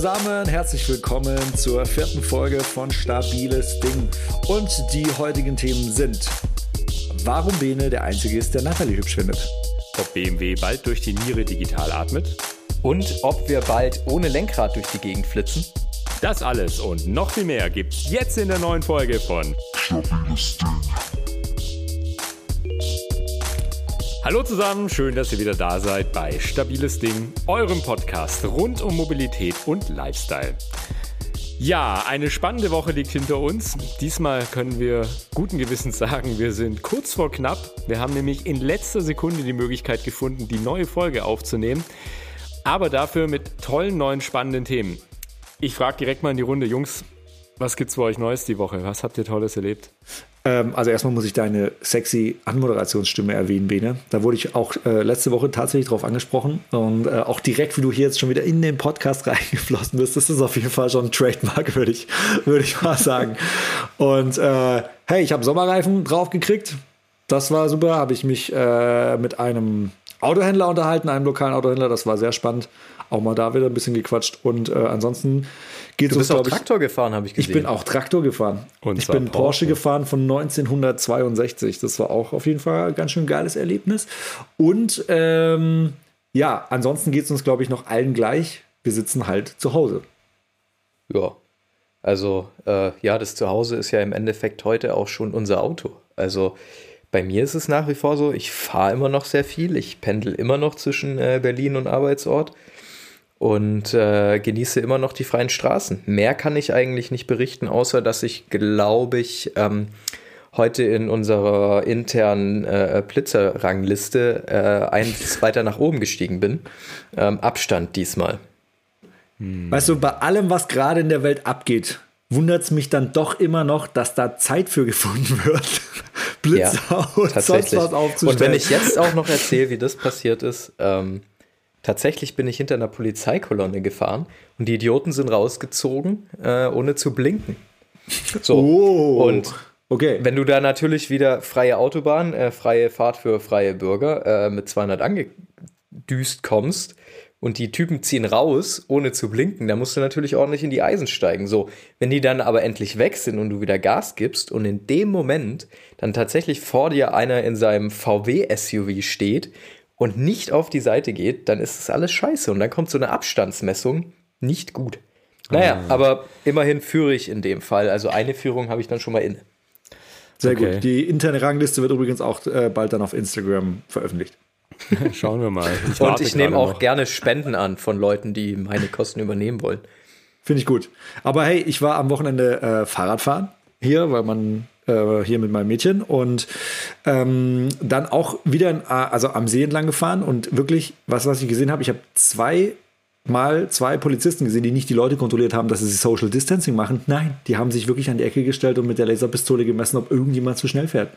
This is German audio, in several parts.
zusammen, herzlich willkommen zur vierten Folge von Stabiles Ding. Und die heutigen Themen sind, warum Bene der Einzige ist, der Natalie hübsch findet. Ob BMW bald durch die Niere digital atmet. Und ob wir bald ohne Lenkrad durch die Gegend flitzen. Das alles und noch viel mehr gibt's jetzt in der neuen Folge von Stabiles Ding. Hallo zusammen, schön, dass ihr wieder da seid bei Stabiles Ding, eurem Podcast rund um Mobilität und Lifestyle. Ja, eine spannende Woche liegt hinter uns. Diesmal können wir guten Gewissens sagen, wir sind kurz vor knapp. Wir haben nämlich in letzter Sekunde die Möglichkeit gefunden, die neue Folge aufzunehmen. Aber dafür mit tollen neuen spannenden Themen. Ich frage direkt mal in die Runde, Jungs, was gibt's bei euch Neues die Woche? Was habt ihr Tolles erlebt? Ähm, also erstmal muss ich deine sexy Anmoderationsstimme erwähnen, Bene. Da wurde ich auch äh, letzte Woche tatsächlich drauf angesprochen und äh, auch direkt, wie du hier jetzt schon wieder in den Podcast reingeflossen bist, das ist auf jeden Fall schon ein Trademark, würde ich, würd ich mal sagen. und äh, hey, ich habe Sommerreifen draufgekriegt. Das war super. Habe ich mich äh, mit einem Autohändler unterhalten, einem lokalen Autohändler. Das war sehr spannend. Auch mal da wieder ein bisschen gequatscht. Und äh, ansonsten geht es. Du bist auch ich, Traktor gefahren, habe ich gesehen. Ich bin auch Traktor gefahren. Und ich bin Porsche. Porsche gefahren von 1962. Das war auch auf jeden Fall ein ganz schön geiles Erlebnis. Und ähm, ja, ansonsten geht es uns, glaube ich, noch allen gleich. Wir sitzen halt zu Hause. Ja. Also, äh, ja, das Zuhause ist ja im Endeffekt heute auch schon unser Auto. Also, bei mir ist es nach wie vor so, ich fahre immer noch sehr viel. Ich pendel immer noch zwischen äh, Berlin und Arbeitsort und äh, genieße immer noch die freien Straßen. Mehr kann ich eigentlich nicht berichten, außer dass ich, glaube ich, ähm, heute in unserer internen äh, Blitzerrangliste äh, eins weiter nach oben gestiegen bin. Ähm, Abstand diesmal. Hm. Weißt du, bei allem, was gerade in der Welt abgeht, wundert es mich dann doch immer noch, dass da Zeit für gefunden wird, Blitzer ja, und sonst was aufzustellen. Und wenn ich jetzt auch noch erzähle, wie das passiert ist, ähm, Tatsächlich bin ich hinter einer Polizeikolonne gefahren und die Idioten sind rausgezogen, äh, ohne zu blinken. So. Oh, und okay. wenn du da natürlich wieder freie Autobahn, äh, freie Fahrt für freie Bürger äh, mit 200 angedüst kommst und die Typen ziehen raus, ohne zu blinken, dann musst du natürlich ordentlich in die Eisen steigen. So, wenn die dann aber endlich weg sind und du wieder Gas gibst und in dem Moment dann tatsächlich vor dir einer in seinem VW-SUV steht und nicht auf die Seite geht, dann ist das alles scheiße. Und dann kommt so eine Abstandsmessung nicht gut. Naja, ah. aber immerhin führe ich in dem Fall. Also eine Führung habe ich dann schon mal inne. Sehr okay. gut. Die interne Rangliste wird übrigens auch äh, bald dann auf Instagram veröffentlicht. Schauen wir mal. Ich und ich nehme auch noch. gerne Spenden an von Leuten, die meine Kosten übernehmen wollen. Finde ich gut. Aber hey, ich war am Wochenende äh, Fahrradfahren hier, weil man äh, hier mit meinem Mädchen und ähm, dann auch wieder in, also am See entlang gefahren und wirklich, was, was ich gesehen habe, ich habe zwei mal zwei Polizisten gesehen, die nicht die Leute kontrolliert haben, dass sie Social Distancing machen. Nein, die haben sich wirklich an die Ecke gestellt und mit der Laserpistole gemessen, ob irgendjemand zu schnell fährt.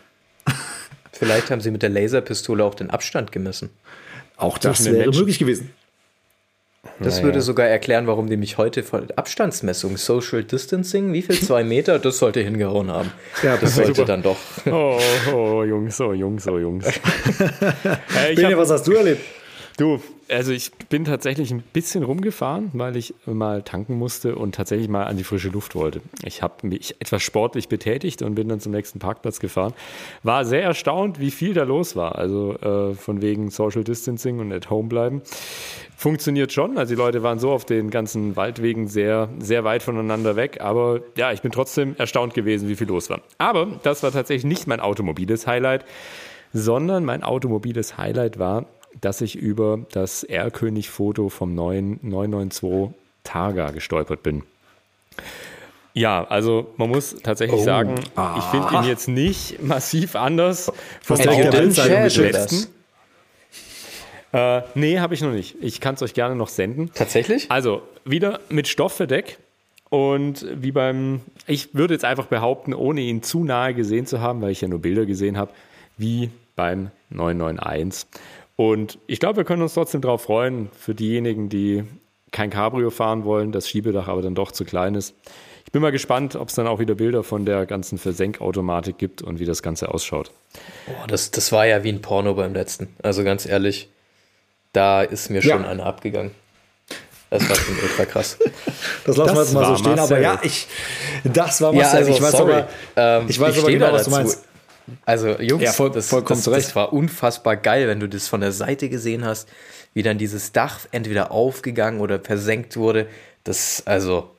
Vielleicht haben sie mit der Laserpistole auch den Abstand gemessen. Auch das wäre möglich gewesen. Das naja. würde sogar erklären, warum die mich heute von Abstandsmessung, Social Distancing, wie viel? Zwei Meter? Das sollte hingehauen haben. Ja, das sollte super. dann doch. Oh, oh, Jungs, oh, Jungs, oh, Jungs. hey, Benja, was hast du erlebt? Du, also ich bin tatsächlich ein bisschen rumgefahren, weil ich mal tanken musste und tatsächlich mal an die frische Luft wollte. Ich habe mich etwas sportlich betätigt und bin dann zum nächsten Parkplatz gefahren. War sehr erstaunt, wie viel da los war. Also äh, von wegen Social Distancing und at home bleiben. Funktioniert schon. Also die Leute waren so auf den ganzen Waldwegen sehr, sehr weit voneinander weg. Aber ja, ich bin trotzdem erstaunt gewesen, wie viel los war. Aber das war tatsächlich nicht mein automobiles Highlight, sondern mein automobiles Highlight war, dass ich über das R-König-Foto vom neuen 992 Targa gestolpert bin. Ja, also man muss tatsächlich oh. sagen, ah. ich finde ihn jetzt nicht massiv anders von der letzten. Äh, nee, habe ich noch nicht. Ich kann es euch gerne noch senden. Tatsächlich? Also wieder mit Stoffverdeck. Und wie beim, ich würde jetzt einfach behaupten, ohne ihn zu nahe gesehen zu haben, weil ich ja nur Bilder gesehen habe, wie beim 991. Und ich glaube, wir können uns trotzdem darauf freuen, für diejenigen, die kein Cabrio fahren wollen, das Schiebedach aber dann doch zu klein ist. Ich bin mal gespannt, ob es dann auch wieder Bilder von der ganzen Versenkautomatik gibt und wie das Ganze ausschaut. Oh, das, das war ja wie ein Porno beim letzten. Also ganz ehrlich, da ist mir schon ja. eine abgegangen. Das war schon ultra krass. Das lassen wir jetzt mal so stehen, Marcel. aber ja, ich, das war Marcel. Ja, also, ich weiß sorry. aber, ähm, ich weiß ich aber genau, was du meinst. Also, Jungs, ja, voll, das, vollkommen das, das war unfassbar geil, wenn du das von der Seite gesehen hast, wie dann dieses Dach entweder aufgegangen oder versenkt wurde. Das, also,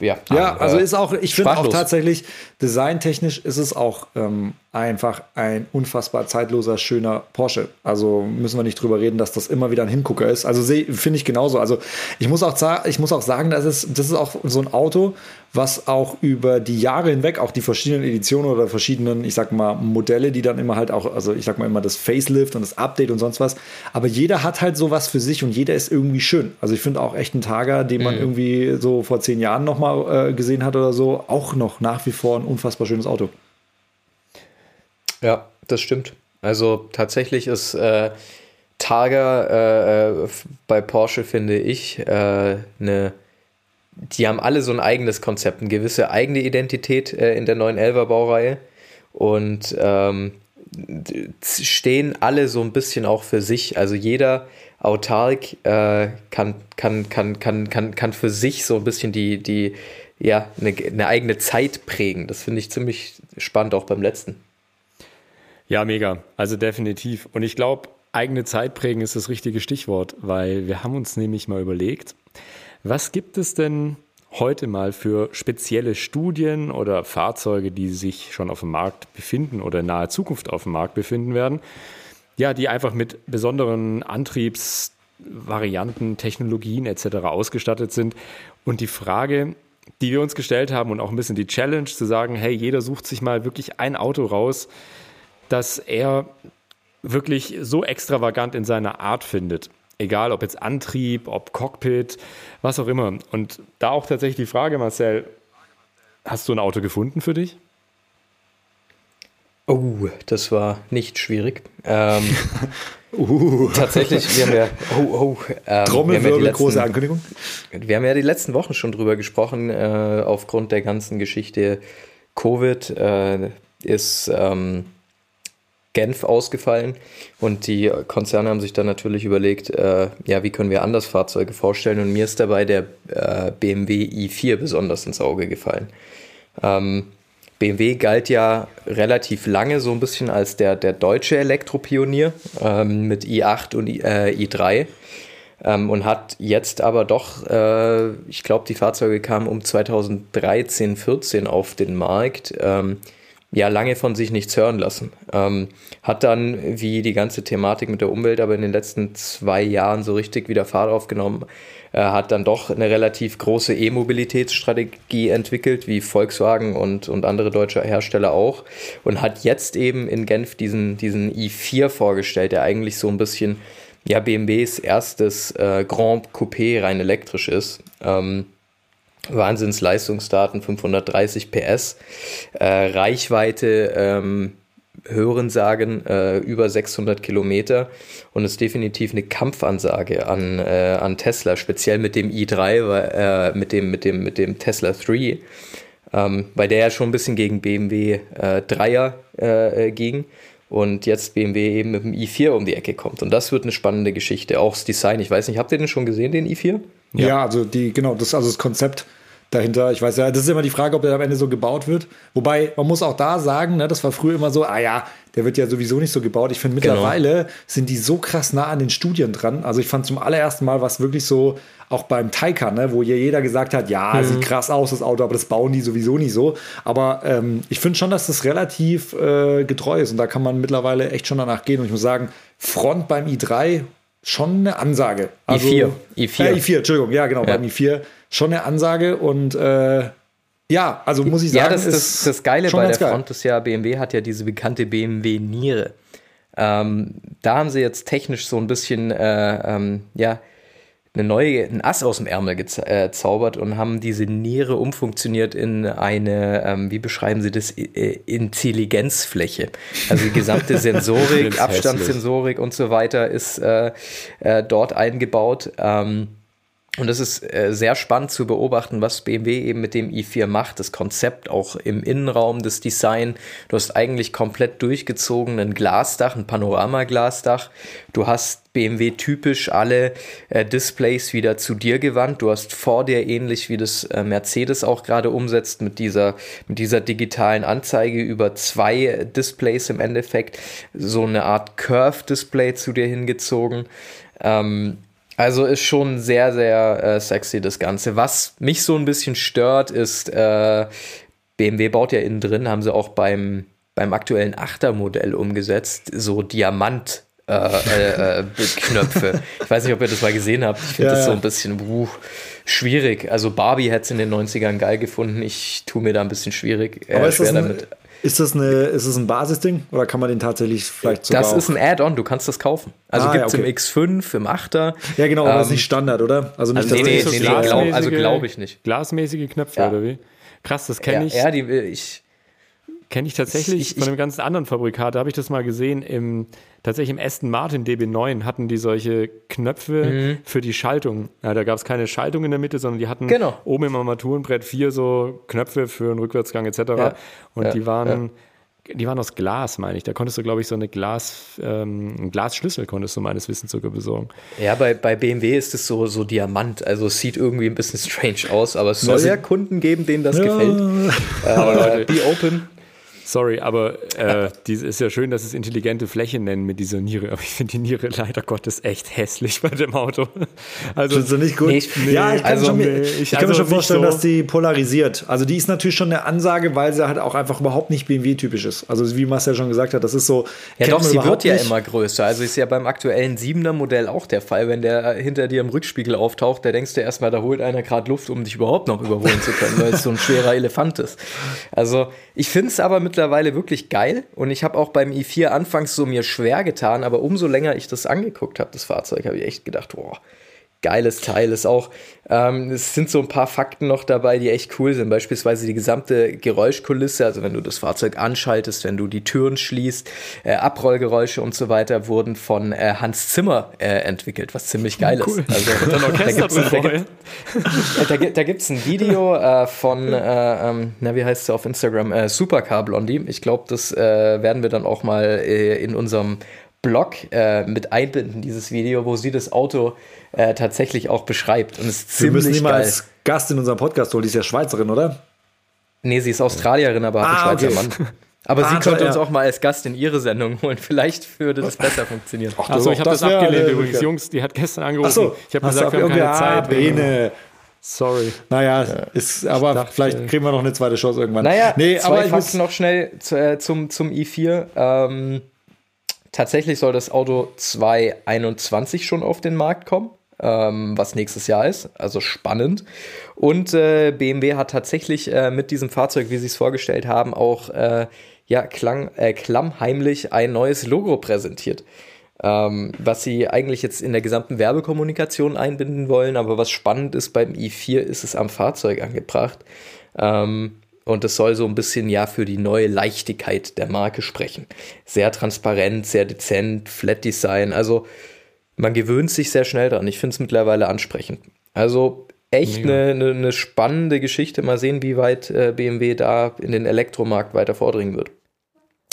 ja, ja also ist auch, ich finde auch tatsächlich, designtechnisch ist es auch ähm, einfach ein unfassbar zeitloser, schöner Porsche. Also müssen wir nicht drüber reden, dass das immer wieder ein Hingucker ist. Also finde ich genauso. Also ich muss auch, ich muss auch sagen, das ist, das ist auch so ein Auto, was auch über die Jahre hinweg, auch die verschiedenen Editionen oder verschiedenen, ich sag mal, Modelle, die dann immer halt auch, also ich sag mal immer das Facelift und das Update und sonst was, aber jeder hat halt sowas für sich und jeder ist irgendwie schön. Also ich finde auch echt einen Tager, den man mhm. irgendwie so vor zehn Jahren nochmal äh, gesehen hat oder so, auch noch nach wie vor ein unfassbar schönes Auto. Ja, das stimmt. Also tatsächlich ist äh, Targa äh, äh bei Porsche, finde ich, äh, eine die haben alle so ein eigenes Konzept, eine gewisse eigene Identität äh, in der 911er Baureihe und ähm, stehen alle so ein bisschen auch für sich. Also jeder autark äh, kann, kann, kann, kann, kann, kann für sich so ein bisschen die, die ja, eine, eine eigene Zeit prägen. Das finde ich ziemlich spannend auch beim letzten. Ja, mega. Also definitiv. Und ich glaube, eigene Zeit prägen ist das richtige Stichwort, weil wir haben uns nämlich mal überlegt, was gibt es denn heute mal für spezielle Studien oder Fahrzeuge, die sich schon auf dem Markt befinden oder in naher Zukunft auf dem Markt befinden werden, ja, die einfach mit besonderen Antriebsvarianten, Technologien etc. ausgestattet sind. Und die Frage, die wir uns gestellt haben und auch ein bisschen die Challenge zu sagen, hey, jeder sucht sich mal wirklich ein Auto raus, dass er wirklich so extravagant in seiner Art findet. Egal, ob jetzt Antrieb, ob Cockpit, was auch immer. Und da auch tatsächlich die Frage, Marcel, hast du ein Auto gefunden für dich? Oh, das war nicht schwierig. Ähm, uh. Tatsächlich, wir haben ja, oh, oh, ähm, Trommelwirbel, ja große Ankündigung. Wir haben ja die letzten Wochen schon drüber gesprochen, äh, aufgrund der ganzen Geschichte Covid äh, ist ähm, Genf ausgefallen und die Konzerne haben sich dann natürlich überlegt, äh, ja, wie können wir anders Fahrzeuge vorstellen und mir ist dabei der äh, BMW i4 besonders ins Auge gefallen. Ähm, BMW galt ja relativ lange so ein bisschen als der, der deutsche Elektropionier ähm, mit i8 und I, äh, i3 ähm, und hat jetzt aber doch, äh, ich glaube, die Fahrzeuge kamen um 2013, 14 auf den Markt. Ja lange von sich nichts hören lassen. Ähm, hat dann, wie die ganze Thematik mit der Umwelt, aber in den letzten zwei Jahren so richtig wieder Fahrt aufgenommen, äh, hat dann doch eine relativ große E-Mobilitätsstrategie entwickelt, wie Volkswagen und, und andere deutsche Hersteller auch, und hat jetzt eben in Genf diesen, diesen i4 vorgestellt, der eigentlich so ein bisschen ja, BMWs erstes äh, Grand Coupé rein elektrisch ist. Ähm, Wahnsinnsleistungsdaten, 530 PS, äh, Reichweite, ähm, Hören sagen, äh, über 600 Kilometer und ist definitiv eine Kampfansage an, äh, an Tesla, speziell mit dem i3, äh, mit, dem, mit, dem, mit dem Tesla 3, ähm, weil der ja schon ein bisschen gegen BMW äh, 3er äh, ging und jetzt BMW eben mit dem i4 um die Ecke kommt. Und das wird eine spannende Geschichte, auch das Design. Ich weiß nicht, habt ihr den schon gesehen, den i4? Ja, ja also die, genau, das, also das Konzept dahinter. Ich weiß ja, das ist immer die Frage, ob der am Ende so gebaut wird. Wobei, man muss auch da sagen, ne, das war früher immer so, ah ja, der wird ja sowieso nicht so gebaut. Ich finde, genau. mittlerweile genau. sind die so krass nah an den Studien dran. Also ich fand zum allerersten Mal was wirklich so, auch beim Taycan, ne, wo jeder gesagt hat, ja, mhm. sieht krass aus, das Auto, aber das bauen die sowieso nicht so. Aber ähm, ich finde schon, dass das relativ äh, getreu ist und da kann man mittlerweile echt schon danach gehen. Und ich muss sagen, Front beim i3 schon eine Ansage. Also, i4. i4. Äh, i4, Entschuldigung, ja, genau, ja. beim i4 schon eine Ansage und äh, ja, also muss ich sagen, ja, das, ist das, das Geile bei der geil. Front ist ja, BMW hat ja diese bekannte BMW-Niere. Ähm, da haben sie jetzt technisch so ein bisschen, äh, ähm, ja, eine neue, ein Ass aus dem Ärmel gezaubert äh, und haben diese Niere umfunktioniert in eine, ähm, wie beschreiben sie das, Intelligenzfläche. Also die gesamte Sensorik, Abstandssensorik und so weiter ist äh, äh, dort eingebaut. Ähm, Und es ist äh, sehr spannend zu beobachten, was BMW eben mit dem i4 macht. Das Konzept auch im Innenraum, das Design. Du hast eigentlich komplett durchgezogen ein Glasdach, ein Panoramaglasdach. Du hast BMW typisch alle äh, Displays wieder zu dir gewandt. Du hast vor dir ähnlich wie das äh, Mercedes auch gerade umsetzt mit dieser, mit dieser digitalen Anzeige über zwei Displays im Endeffekt. So eine Art Curve-Display zu dir hingezogen. Ähm, also ist schon sehr, sehr äh, sexy das Ganze. Was mich so ein bisschen stört, ist, äh, BMW baut ja innen drin, haben sie auch beim, beim aktuellen 8er Modell umgesetzt, so Diamant. Äh, äh, äh Knöpfe. Ich weiß nicht, ob ihr das mal gesehen habt. Ich finde ja, das so ein bisschen uh, schwierig. Also Barbie hätte es in den 90ern geil gefunden. Ich tue mir da ein bisschen schwierig. Aber ist, das ein, ist das, eine, ist das ein Basisding oder kann man den tatsächlich vielleicht sogar Das ist ein Add-on, du kannst das kaufen. Also ah, gibt es ja, okay. im X5, im 8er. Ja, genau, aber ähm, das ist nicht Standard, oder? Also nicht, also nee, nee, nee, nee glaub, also glaube ich nicht. Glasmäßige Knöpfe, ja. oder wie? Krass, das kenne ich. Ja, die, ich Kenne ich tatsächlich ich, ich, von einem ganz anderen Fabrikat. Da habe ich das mal gesehen. Im, tatsächlich im Aston Martin DB9 hatten die solche Knöpfe mhm. für die Schaltung. Ja, da gab es keine Schaltung in der Mitte, sondern die hatten genau. oben im Armaturenbrett vier so Knöpfe für einen Rückwärtsgang etc. Ja. Und ja. die waren. Die waren aus Glas, meine ich. Da konntest du, glaube ich, so eine Glas, ähm, Glasschlüssel konntest du meines Wissens sogar besorgen. Ja, bei, bei BMW ist es so, so Diamant. Also es sieht irgendwie ein bisschen strange aus, aber es soll ja Kunden geben, denen das gefällt. Äh, be open. Sorry, aber äh, dies ist ja schön, dass es intelligente Fläche nennen mit dieser Niere. Aber ich finde die Niere leider Gottes echt hässlich bei dem Auto. Also Findest du nicht gut? Nee, nee, ja, ich kann, also, schon, nee, ich, ich kann also mir schon vorstellen, so. dass die polarisiert. Also die ist natürlich schon eine Ansage, weil sie halt auch einfach überhaupt nicht BMW-typisch ist. Also wie Marcel schon gesagt hat, das ist so. Ja, doch, sie wird ja nicht. immer größer. Also ist ja beim aktuellen 7er Modell auch der Fall. Wenn der hinter dir im Rückspiegel auftaucht, da denkst du erstmal, da holt einer gerade Luft, um dich überhaupt noch überholen zu können, weil es so ein schwerer Elefant ist. Also ich finde es aber mit mittlerweile wirklich geil. Und ich habe auch beim i4 anfangs so mir schwer getan, aber umso länger ich das angeguckt habe, das Fahrzeug, habe ich echt gedacht, boah, geiles Teil ist auch. Ähm, es sind so ein paar Fakten noch dabei, die echt cool sind. Beispielsweise die gesamte Geräuschkulisse, also wenn du das Fahrzeug anschaltest, wenn du die Türen schließt, äh, Abrollgeräusche und so weiter wurden von äh, Hans Zimmer äh, entwickelt, was ziemlich geil cool. ist. Also, und dann da gibt's, da, gibt, da, gibt, ein Video äh, von, äh, ähm, na wie heißt es auf Instagram, äh, Supercar Blondie. Ich glaube, das werden wir dann auch mal in unserem Blog mit einbinden, dieses Video, wo sie das Auto äh, tatsächlich auch beschreibt. Und ist Wir müssen sie mal als Gast in unserem Podcast holen. Die ist ja Schweizerin, oder? Nee, sie ist Australierin, aber hat ah, einen Schweizer okay. Mann. Aber ah, sie könnte ja. uns auch mal als Gast in ihre Sendung holen. Vielleicht würde das besser funktionieren. Achso, ich habe das, das abgelehnt übrigens. Jungs, die hat gestern angerufen. So, ich habe gesagt, wir haben keine Zeit. Bene. Sorry. Naja, ja. ist, aber dachte, vielleicht kriegen wir noch eine zweite Chance irgendwann. Naja, nee, zwei aber Fakten noch schnell zu, äh, zum, zum i4. Ähm, tatsächlich soll das Auto 2021 schon auf den Markt kommen ähm, was nächstes Jahr ist. Also spannend. Und äh, BMW hat tatsächlich äh, mit diesem Fahrzeug, wie sie es vorgestellt haben, auch äh, ja, klang, äh, klammheimlich ein neues Logo präsentiert. Ähm, was sie eigentlich jetzt in der gesamten Werbekommunikation einbinden wollen, aber was spannend ist beim i4, ist es am Fahrzeug angebracht. Ähm, und es soll so ein bisschen ja für die neue Leichtigkeit der Marke sprechen. Sehr transparent, sehr dezent, Flat Design. Also man gewöhnt sich sehr schnell dran. Ich finde es mittlerweile ansprechend. Also echt eine, eine, eine, spannende Geschichte. Mal sehen, wie weit äh, BMW da in den Elektromarkt weiter vordringen wird.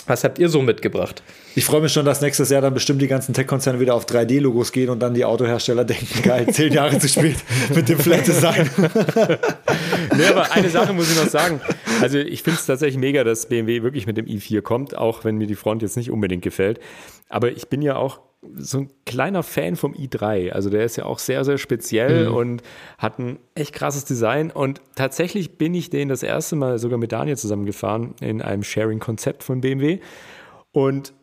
Was habt ihr so mitgebracht? Ich freue mich schon, dass nächstes Jahr dann bestimmt die ganzen Tech-Konzerne wieder auf 3D-Logos gehen und dann die Autohersteller denken, geil, zehn Jahre zu spät mit dem Flat Design. nee, aber eine Sache muss ich noch sagen. Also ich finde es tatsächlich mega, dass BMW wirklich mit dem i4 kommt, auch wenn mir die Front jetzt nicht unbedingt gefällt. Aber ich bin ja auch so ein kleiner Fan vom i3. Also der ist ja auch sehr, sehr speziell mhm. und hat ein echt krasses Design. Und tatsächlich bin ich den das erste Mal sogar mit Daniel zusammengefahren in einem Sharing-Konzept von BMW und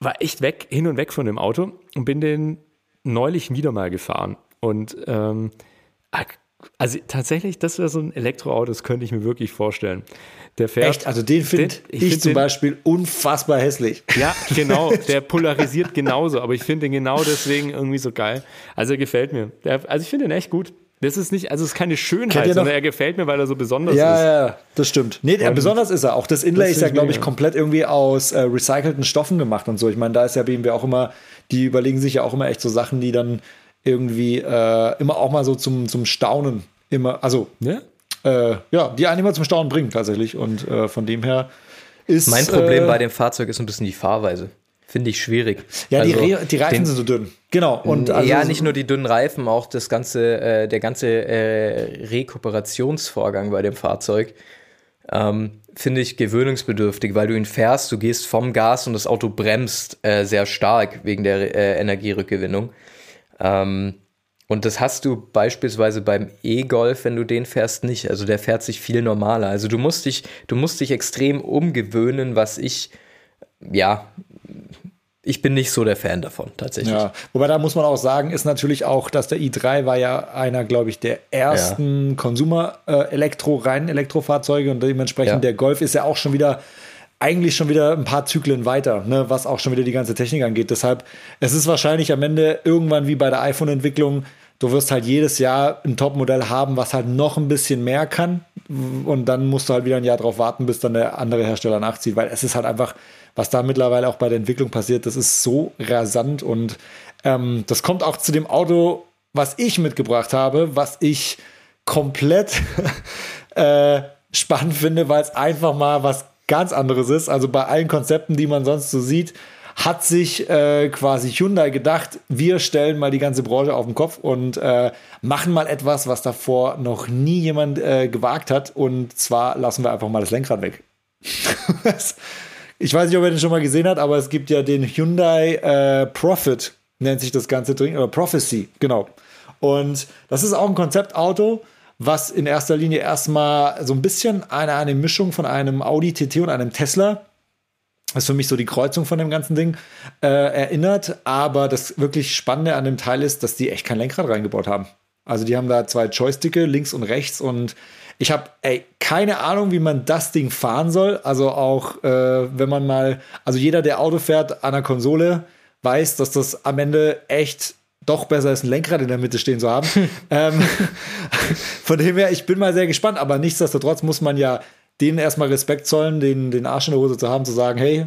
war echt weg, hin und weg von dem Auto und bin den neulich wieder mal gefahren. Und ähm, ah, also tatsächlich, das wäre so ein Elektroauto, das könnte ich mir wirklich vorstellen. Der fährt. Echt? Also den finde ich, find zum den, Beispiel unfassbar hässlich. Ja, genau. Der polarisiert genauso, aber ich finde den genau deswegen irgendwie so geil. Also er gefällt mir. Der, also ich finde den echt gut. Das ist nicht, also es ist keine Schönheit, sondern er gefällt mir, weil er so besonders ja, ist. Ja, ja, das stimmt. Nee, der, besonders ist er. Auch das Inlay das ist ja, glaube ich, komplett irgendwie aus äh, recycelten Stoffen gemacht und so. Ich meine, da ist ja BMW auch immer, die überlegen sich ja auch immer echt so Sachen, die dann irgendwie äh, immer auch mal so zum, zum Staunen. Immer, also, Ne? äh, ja, die einen immer zum Staunen bringen tatsächlich. Und äh, von dem her ist. Mein Problem äh, bei dem Fahrzeug ist ein bisschen die Fahrweise. Finde ich schwierig. Ja, die, Also, Re die Reifen den- sind so dünn. Genau. Und also, ja, nicht nur die dünnen Reifen, auch das ganze, äh, der ganze äh, Rekuperationsvorgang bei dem Fahrzeug ähm, finde ich gewöhnungsbedürftig, weil du ihn fährst, du gehst vom Gas und das Auto bremst äh, sehr stark wegen der äh, Energierückgewinnung. Ähm, und das hast du beispielsweise beim E-Golf, wenn du den fährst, nicht. Also der fährt sich viel normaler. Also du musst dich, du musst dich extrem umgewöhnen, was ich, ja, ich bin nicht so der Fan davon, tatsächlich. Ja, wobei da muss man auch sagen, ist natürlich auch, dass der i3 war ja einer, glaube ich, der ersten Konsumer-Elektro, reinen Elektrofahrzeuge und dementsprechend Ja. der Golf ist ja auch schon wieder eigentlich schon wieder ein paar Zyklen weiter, ne, was auch schon wieder die ganze Technik angeht. Deshalb, es ist wahrscheinlich am Ende irgendwann wie bei der iPhone-Entwicklung, du wirst halt jedes Jahr ein Top-Modell haben, was halt noch ein bisschen mehr kann und dann musst du halt wieder ein Jahr drauf warten, bis dann der andere Hersteller nachzieht, weil es ist halt einfach, was da mittlerweile auch bei der Entwicklung passiert, das ist so rasant und ähm, das kommt auch zu dem Auto, was ich mitgebracht habe, was ich komplett äh, spannend finde, weil es einfach mal was ganz anderes ist. Also bei allen Konzepten, die man sonst so sieht, hat sich äh, quasi Hyundai gedacht, wir stellen mal die ganze Branche auf den Kopf und äh, machen mal etwas, was davor noch nie jemand äh, gewagt hat. Und zwar lassen wir einfach mal das Lenkrad weg. ich weiß nicht, ob ihr den schon mal gesehen habt, aber es gibt ja den Hyundai äh, Profit, nennt sich das ganze Ding, oder Prophecy, genau. Und das ist auch ein Konzeptauto, was in erster Linie erstmal so ein bisschen eine, eine Mischung von einem Audi TT und einem Tesla das ist für mich so die Kreuzung von dem ganzen Ding äh, erinnert. Aber das wirklich Spannende an dem Teil ist, dass die echt kein Lenkrad reingebaut haben. Also die haben da zwei Joysticke, links und rechts. Und ich habe, keine Ahnung, wie man das Ding fahren soll. Also auch, äh, wenn man mal, also jeder, der Auto fährt an der Konsole, weiß, dass das am Ende echt doch besser ist, ein Lenkrad in der Mitte stehen zu haben. ähm, von dem her, ich bin mal sehr gespannt. Aber nichtsdestotrotz muss man ja denen erstmal Respekt zollen, den, den Arsch in der Hose zu haben, zu sagen, hey,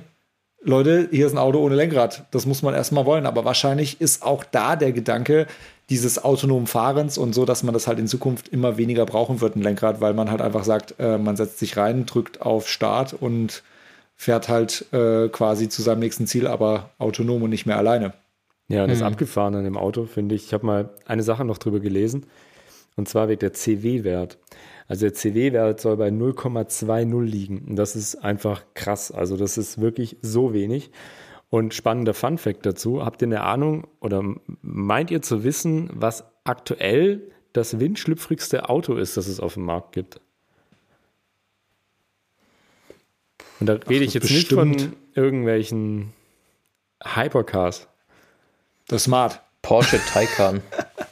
Leute, hier ist ein Auto ohne Lenkrad. Das muss man erstmal wollen. Aber wahrscheinlich ist auch da der Gedanke dieses autonomen Fahrens und so, dass man das halt in Zukunft immer weniger brauchen wird, ein Lenkrad, weil man halt einfach sagt, äh, man setzt sich rein, drückt auf Start und fährt halt äh, quasi zu seinem nächsten Ziel, aber autonom und nicht mehr alleine. Ja, das abgefahren an dem Auto finde ich. Ich habe mal eine Sache noch drüber gelesen und zwar wird der CW-Wert. Also der CW-Wert soll bei 0,20 liegen. Und das ist einfach krass. Also das ist wirklich so wenig. Und spannender Fun-Fact dazu: Habt ihr eine Ahnung oder meint ihr zu wissen, was aktuell das windschlüpfrigste Auto ist, das es auf dem Markt gibt? Und da rede ich jetzt nicht von bestimmt. irgendwelchen Hypercars. Das Smart. Porsche Taycan.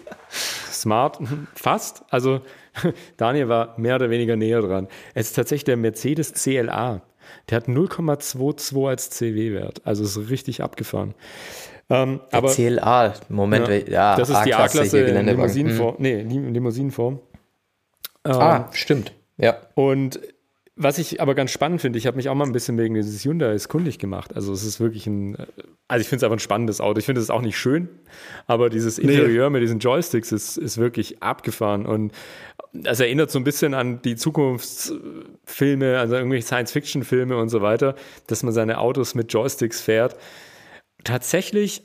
Smart, fast. Also Daniel war mehr oder weniger näher dran. Es ist tatsächlich der Mercedes CLA. Der hat 0,22 als CW-Wert. Also ist richtig abgefahren. Ähm, aber CLA, Moment, ja, ja, das ist die A-Klasse. Limousinenform. Nee, Lim- Limousinenform. Ähm, Ah, stimmt. Ja. Und was ich aber ganz spannend finde, ich habe mich auch mal ein bisschen wegen dieses Hyundai kundig gemacht. Also es ist wirklich ein, also ich finde es einfach ein spannendes Auto. Ich finde es auch nicht schön, aber dieses Interieur mit diesen Joysticks ist, ist wirklich abgefahren und das erinnert so ein bisschen an die Zukunftsfilme, also irgendwelche Science-Fiction-Filme und so weiter, dass man seine Autos mit Joysticks fährt. Tatsächlich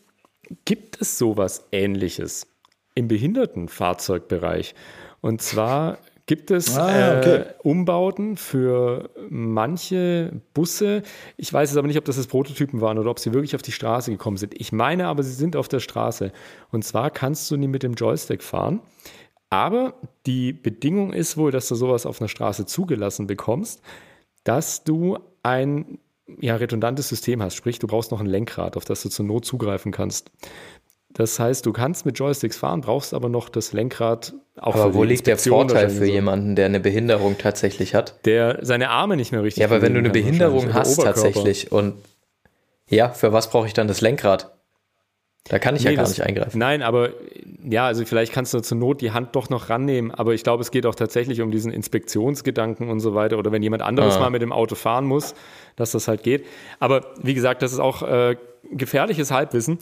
gibt es sowas Ähnliches im Behindertenfahrzeugbereich. Und zwar gibt es Ah, okay. äh, Umbauten für manche Busse. Ich weiß jetzt aber nicht, ob das jetzt Prototypen waren oder ob sie wirklich auf die Straße gekommen sind. Ich meine aber, sie sind auf der Straße. Und zwar kannst du nie mit dem Joystick fahren. Aber die Bedingung ist wohl, dass du sowas auf einer Straße zugelassen bekommst, dass du ein ja, redundantes System hast. Sprich, du brauchst noch ein Lenkrad, auf das du zur Not zugreifen kannst. Das heißt, du kannst mit Joysticks fahren, brauchst aber noch das Lenkrad auch Aber wo liegt der Vorteil für so. jemanden, der eine Behinderung tatsächlich hat? Der seine Arme nicht mehr richtig Ja, aber wenn du eine Behinderung hast tatsächlich und ja, für was brauche ich dann das Lenkrad? Da kann ich ja Nee, gar das- nicht eingreifen. Nein, aber ja, also vielleicht kannst du zur Not die Hand doch noch rannehmen, aber ich glaube, es geht auch tatsächlich um diesen Inspektionsgedanken und so weiter oder wenn jemand anderes Ah. mal mit dem Auto fahren muss, dass das halt geht. Aber wie gesagt, das ist auch äh, gefährliches Halbwissen.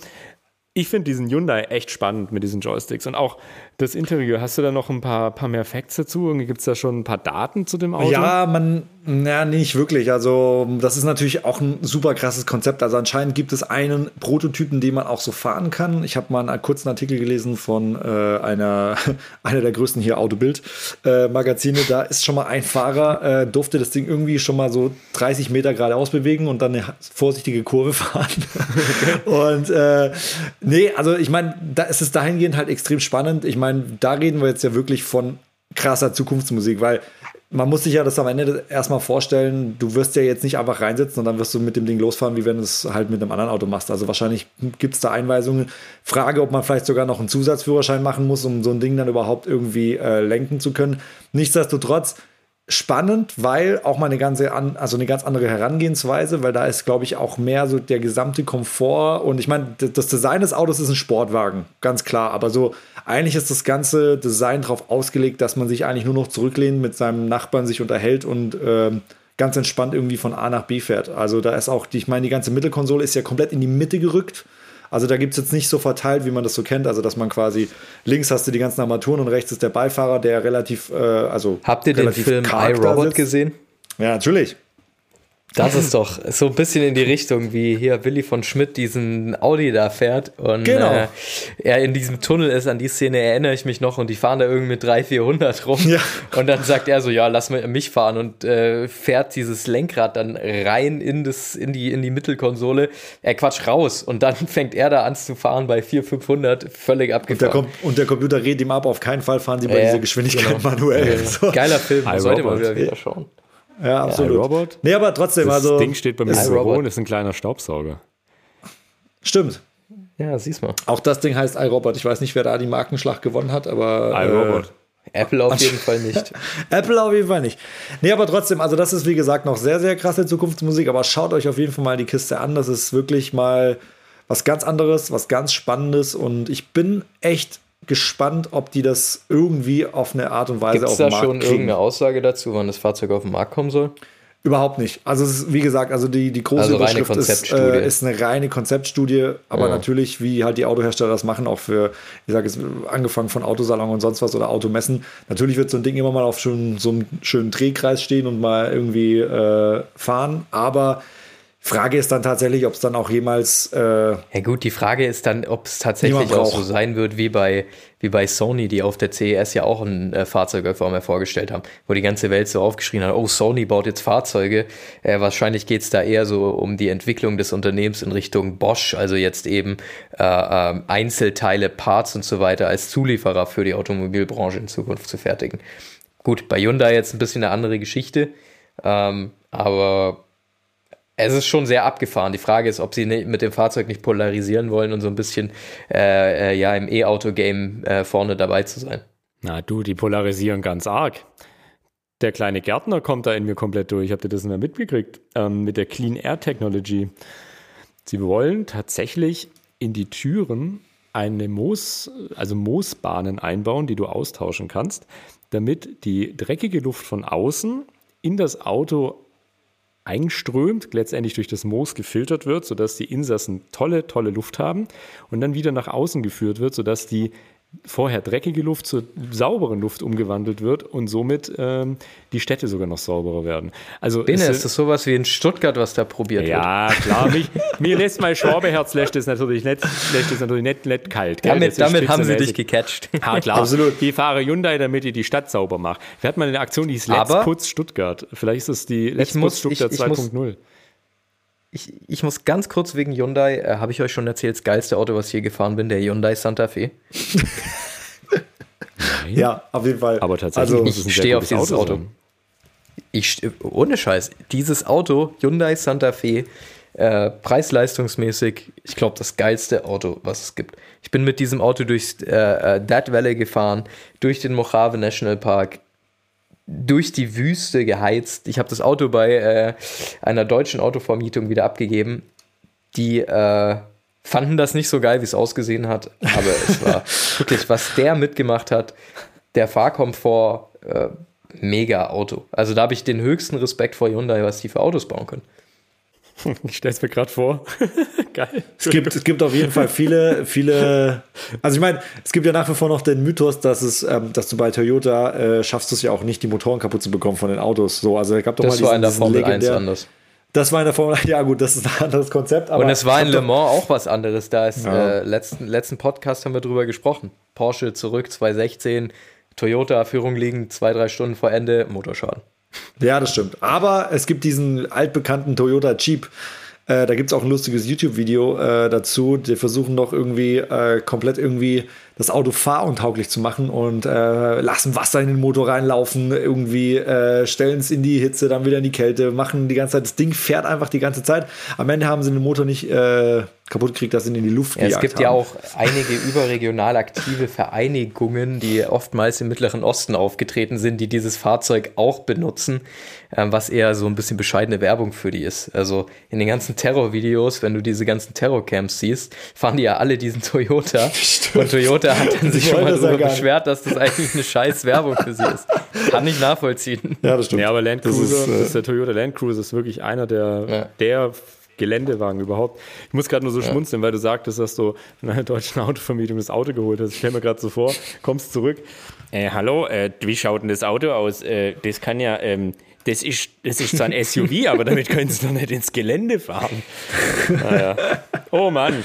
ich finde diesen Hyundai echt spannend mit diesen Joysticks und auch das Interieur. Hast du da noch ein paar, paar mehr Facts dazu? Gibt es da schon ein paar Daten zu dem Auto? Ja, man, na, nicht wirklich. Also, das ist natürlich auch ein super krasses Konzept. Also, anscheinend gibt es einen Prototypen, den man auch so fahren kann. Ich habe mal einen kurzen Artikel gelesen von äh, einer, einer der größten hier Autobild-Magazine. Äh, da ist schon mal ein Fahrer, äh, durfte das Ding irgendwie schon mal so 30 Meter geradeaus bewegen und dann eine vorsichtige Kurve fahren. und äh, nee, also ich meine, da ist es dahingehend halt extrem spannend. Ich meine, da reden wir jetzt ja wirklich von krasser Zukunftsmusik, weil man muss sich ja das am Ende erstmal vorstellen, du wirst ja jetzt nicht einfach reinsitzen und dann wirst du mit dem Ding losfahren, wie wenn du es halt mit einem anderen Auto machst. Also wahrscheinlich gibt es da Einweisungen. Frage, ob man vielleicht sogar noch einen Zusatzführerschein machen muss, um so ein Ding dann überhaupt irgendwie äh, lenken zu können. Nichtsdestotrotz, spannend, weil auch mal eine ganze an, also eine ganz andere Herangehensweise, weil da ist, glaube ich, auch mehr so der gesamte Komfort. Und ich meine, das Design des Autos ist ein Sportwagen, ganz klar, aber so eigentlich ist das ganze Design darauf ausgelegt, dass man sich eigentlich nur noch zurücklehnt, mit seinem Nachbarn sich unterhält und äh, ganz entspannt irgendwie von A nach B fährt. Also da ist auch, ich meine, die ganze Mittelkonsole ist ja komplett in die Mitte gerückt also da gibt es jetzt nicht so verteilt, wie man das so kennt. Also dass man quasi links hast du die ganzen Armaturen und rechts ist der Beifahrer, der relativ, äh, also Habt ihr den Film iRobot gesehen? Ja, natürlich. Das ist doch so ein bisschen in die Richtung, wie hier Willi von Schmidt diesen Audi da fährt und genau. äh, er in diesem Tunnel ist. An die Szene erinnere ich mich noch und die fahren da irgendwie mit 300, 400 rum. Ja. Und dann sagt er so, ja, lass mich fahren und äh, fährt dieses Lenkrad dann rein in, das, in, die, in die Mittelkonsole. Er quatscht raus und dann fängt er da an zu fahren bei 400, 500, völlig abgefahren. Und der, und der Computer redet ihm ab, auf keinen Fall fahren sie bei äh, dieser Geschwindigkeit genau. manuell. So. Geiler Film, sollte man wieder, wieder schauen. Ja, absolut. Ja, Robot. Nee, aber trotzdem, das also. Das Ding steht bei mir im Büro und ist ein kleiner Staubsauger. Stimmt. Ja, siehst mal. Auch das Ding heißt iRobot. Ich weiß nicht, wer da die Markenschlacht gewonnen hat, aber. iRobot. Äh, Apple auf jeden Fall nicht. Apple auf jeden Fall nicht. Nee, aber trotzdem, also das ist wie gesagt noch sehr, sehr krasse Zukunftsmusik, aber schaut euch auf jeden Fall mal die Kiste an. Das ist wirklich mal was ganz anderes, was ganz Spannendes und ich bin echt gespannt, ob die das irgendwie auf eine Art und Weise Gibt's auf den Markt da schon kriegen. irgendeine Aussage dazu, wann das Fahrzeug auf den Markt kommen soll? Überhaupt nicht. Also es ist, wie gesagt, also die, die große also Überschrift ist, äh, ist, eine reine Konzeptstudie, aber ja. natürlich, wie halt die Autohersteller das machen, auch für, ich sage es, angefangen von Autosalon und sonst was oder Automessen. Natürlich wird so ein Ding immer mal auf schon so einem schönen Drehkreis stehen und mal irgendwie äh, fahren, aber Frage ist dann tatsächlich, ob es dann auch jemals. Äh, ja, gut, die Frage ist dann, ob es tatsächlich auch so sein wird wie bei, wie bei Sony, die auf der CES ja auch ein äh, Fahrzeug vor mir vorgestellt haben, wo die ganze Welt so aufgeschrien hat: Oh, Sony baut jetzt Fahrzeuge. Äh, wahrscheinlich geht es da eher so um die Entwicklung des Unternehmens in Richtung Bosch, also jetzt eben äh, äh, Einzelteile, Parts und so weiter als Zulieferer für die Automobilbranche in Zukunft zu fertigen. Gut, bei Hyundai jetzt ein bisschen eine andere Geschichte, ähm, aber es ist schon sehr abgefahren. Die Frage ist, ob sie mit dem Fahrzeug nicht polarisieren wollen und so ein bisschen äh, äh, ja im E-Auto-Game äh, vorne dabei zu sein. Na du, die polarisieren ganz arg. Der kleine Gärtner kommt da in mir komplett durch. Habt ihr das mal mitgekriegt? Ähm, mit der Clean Air Technology. Sie wollen tatsächlich in die Türen eine Moos, also Moosbahnen einbauen, die du austauschen kannst, damit die dreckige Luft von außen in das Auto einströmt, letztendlich durch das Moos gefiltert wird, sodass die Insassen tolle, tolle Luft haben und dann wieder nach außen geführt wird, sodass die vorher dreckige Luft zur sauberen Luft umgewandelt wird und somit ähm, die Städte sogar noch sauberer werden. Also Bene, ist das sowas wie in Stuttgart, was da probiert ja, wird? Ja, klar. Mich, mir lässt mein Schwabeherz lässt es natürlich nicht, lässt es natürlich nicht, nicht kalt. Damit, damit haben sie dich gecatcht. Ja, klar. Absolut. Ich fahre Hyundai, damit ich die Stadt sauber mache. Wir hatten mal eine Aktion, die hieß Let's Aber Putz Stuttgart. Vielleicht ist es die Let's Putz Stuttgart 2.0 ich, ich muss ganz kurz wegen Hyundai, äh, habe ich euch schon erzählt, das geilste Auto, was ich hier gefahren bin, der Hyundai Santa Fe. ja, auf jeden Fall. Aber tatsächlich, also, ich stehe auf dieses Auto. Auto. Ich, ohne Scheiß, dieses Auto, Hyundai Santa Fe, äh, preis-leistungsmäßig, ich glaube, das geilste Auto, was es gibt. Ich bin mit diesem Auto durch äh, äh Dead Valley gefahren, durch den Mojave National Park, durch die Wüste geheizt. Ich habe das Auto bei äh, einer deutschen Autovermietung wieder abgegeben. Die äh, fanden das nicht so geil, wie es ausgesehen hat, aber es war wirklich, was der mitgemacht hat, der Fahrkomfort, äh, mega Auto. Also da habe ich den höchsten Respekt vor Hyundai, was die für Autos bauen können. Ich stelle es mir gerade vor. Geil. Es gibt, es gibt auf jeden Fall viele, viele. Also ich meine, es gibt ja nach wie vor noch den Mythos, dass es, ähm, dass du bei Toyota äh, schaffst es ja auch nicht, die Motoren kaputt zu bekommen von den Autos. So, also es gab doch das mal war in der Formel 1 anders. Das war in der Formel 1, ja gut, das ist ein anderes Konzept. Und es war in Le Mans auch was anderes. Da ist ja. äh, letzten, letzten Podcast haben wir drüber gesprochen. Porsche zurück 2016, Toyota Führung liegen zwei, drei Stunden vor Ende, Motorschaden. Ja, das stimmt. Aber es gibt diesen altbekannten Toyota Jeep. Äh, da gibt es auch ein lustiges YouTube-Video äh, dazu. Die versuchen noch irgendwie äh, komplett irgendwie das Auto fahruntauglich zu machen und äh, lassen Wasser in den Motor reinlaufen, irgendwie äh, stellen es in die Hitze, dann wieder in die Kälte, machen die ganze Zeit, das Ding fährt einfach die ganze Zeit. Am Ende haben sie den Motor nicht äh, kaputt gekriegt, dass sie ihn in die Luft ja, Es gibt haben. ja auch einige überregional aktive Vereinigungen, die oftmals im Mittleren Osten aufgetreten sind, die dieses Fahrzeug auch benutzen, ähm, was eher so ein bisschen bescheidene Werbung für die ist. Also in den ganzen Terrorvideos, wenn du diese ganzen Terrorcamps siehst, fahren die ja alle diesen Toyota. Stimmt. Und Toyota hat dann sich schon mal darüber beschwert, dass das eigentlich eine scheiß Werbung für sie ist. Kann ich nachvollziehen. Ja, das stimmt. Ja, aber Land Cruiser, das ist, äh, das ist der Toyota Land Cruiser ist wirklich einer der, ja. der Geländewagen überhaupt. Ich muss gerade nur so ja. schmunzeln, weil du sagtest, dass du in einer deutschen Autovermietung das Auto geholt hast. Ich stelle mir gerade so vor, kommst zurück. Äh, hallo, äh, wie schaut denn das Auto aus? Äh, das kann ja, ähm, das ist, das ist zwar ein SUV, aber damit können sie doch nicht ins Gelände fahren. Naja. Oh Mann.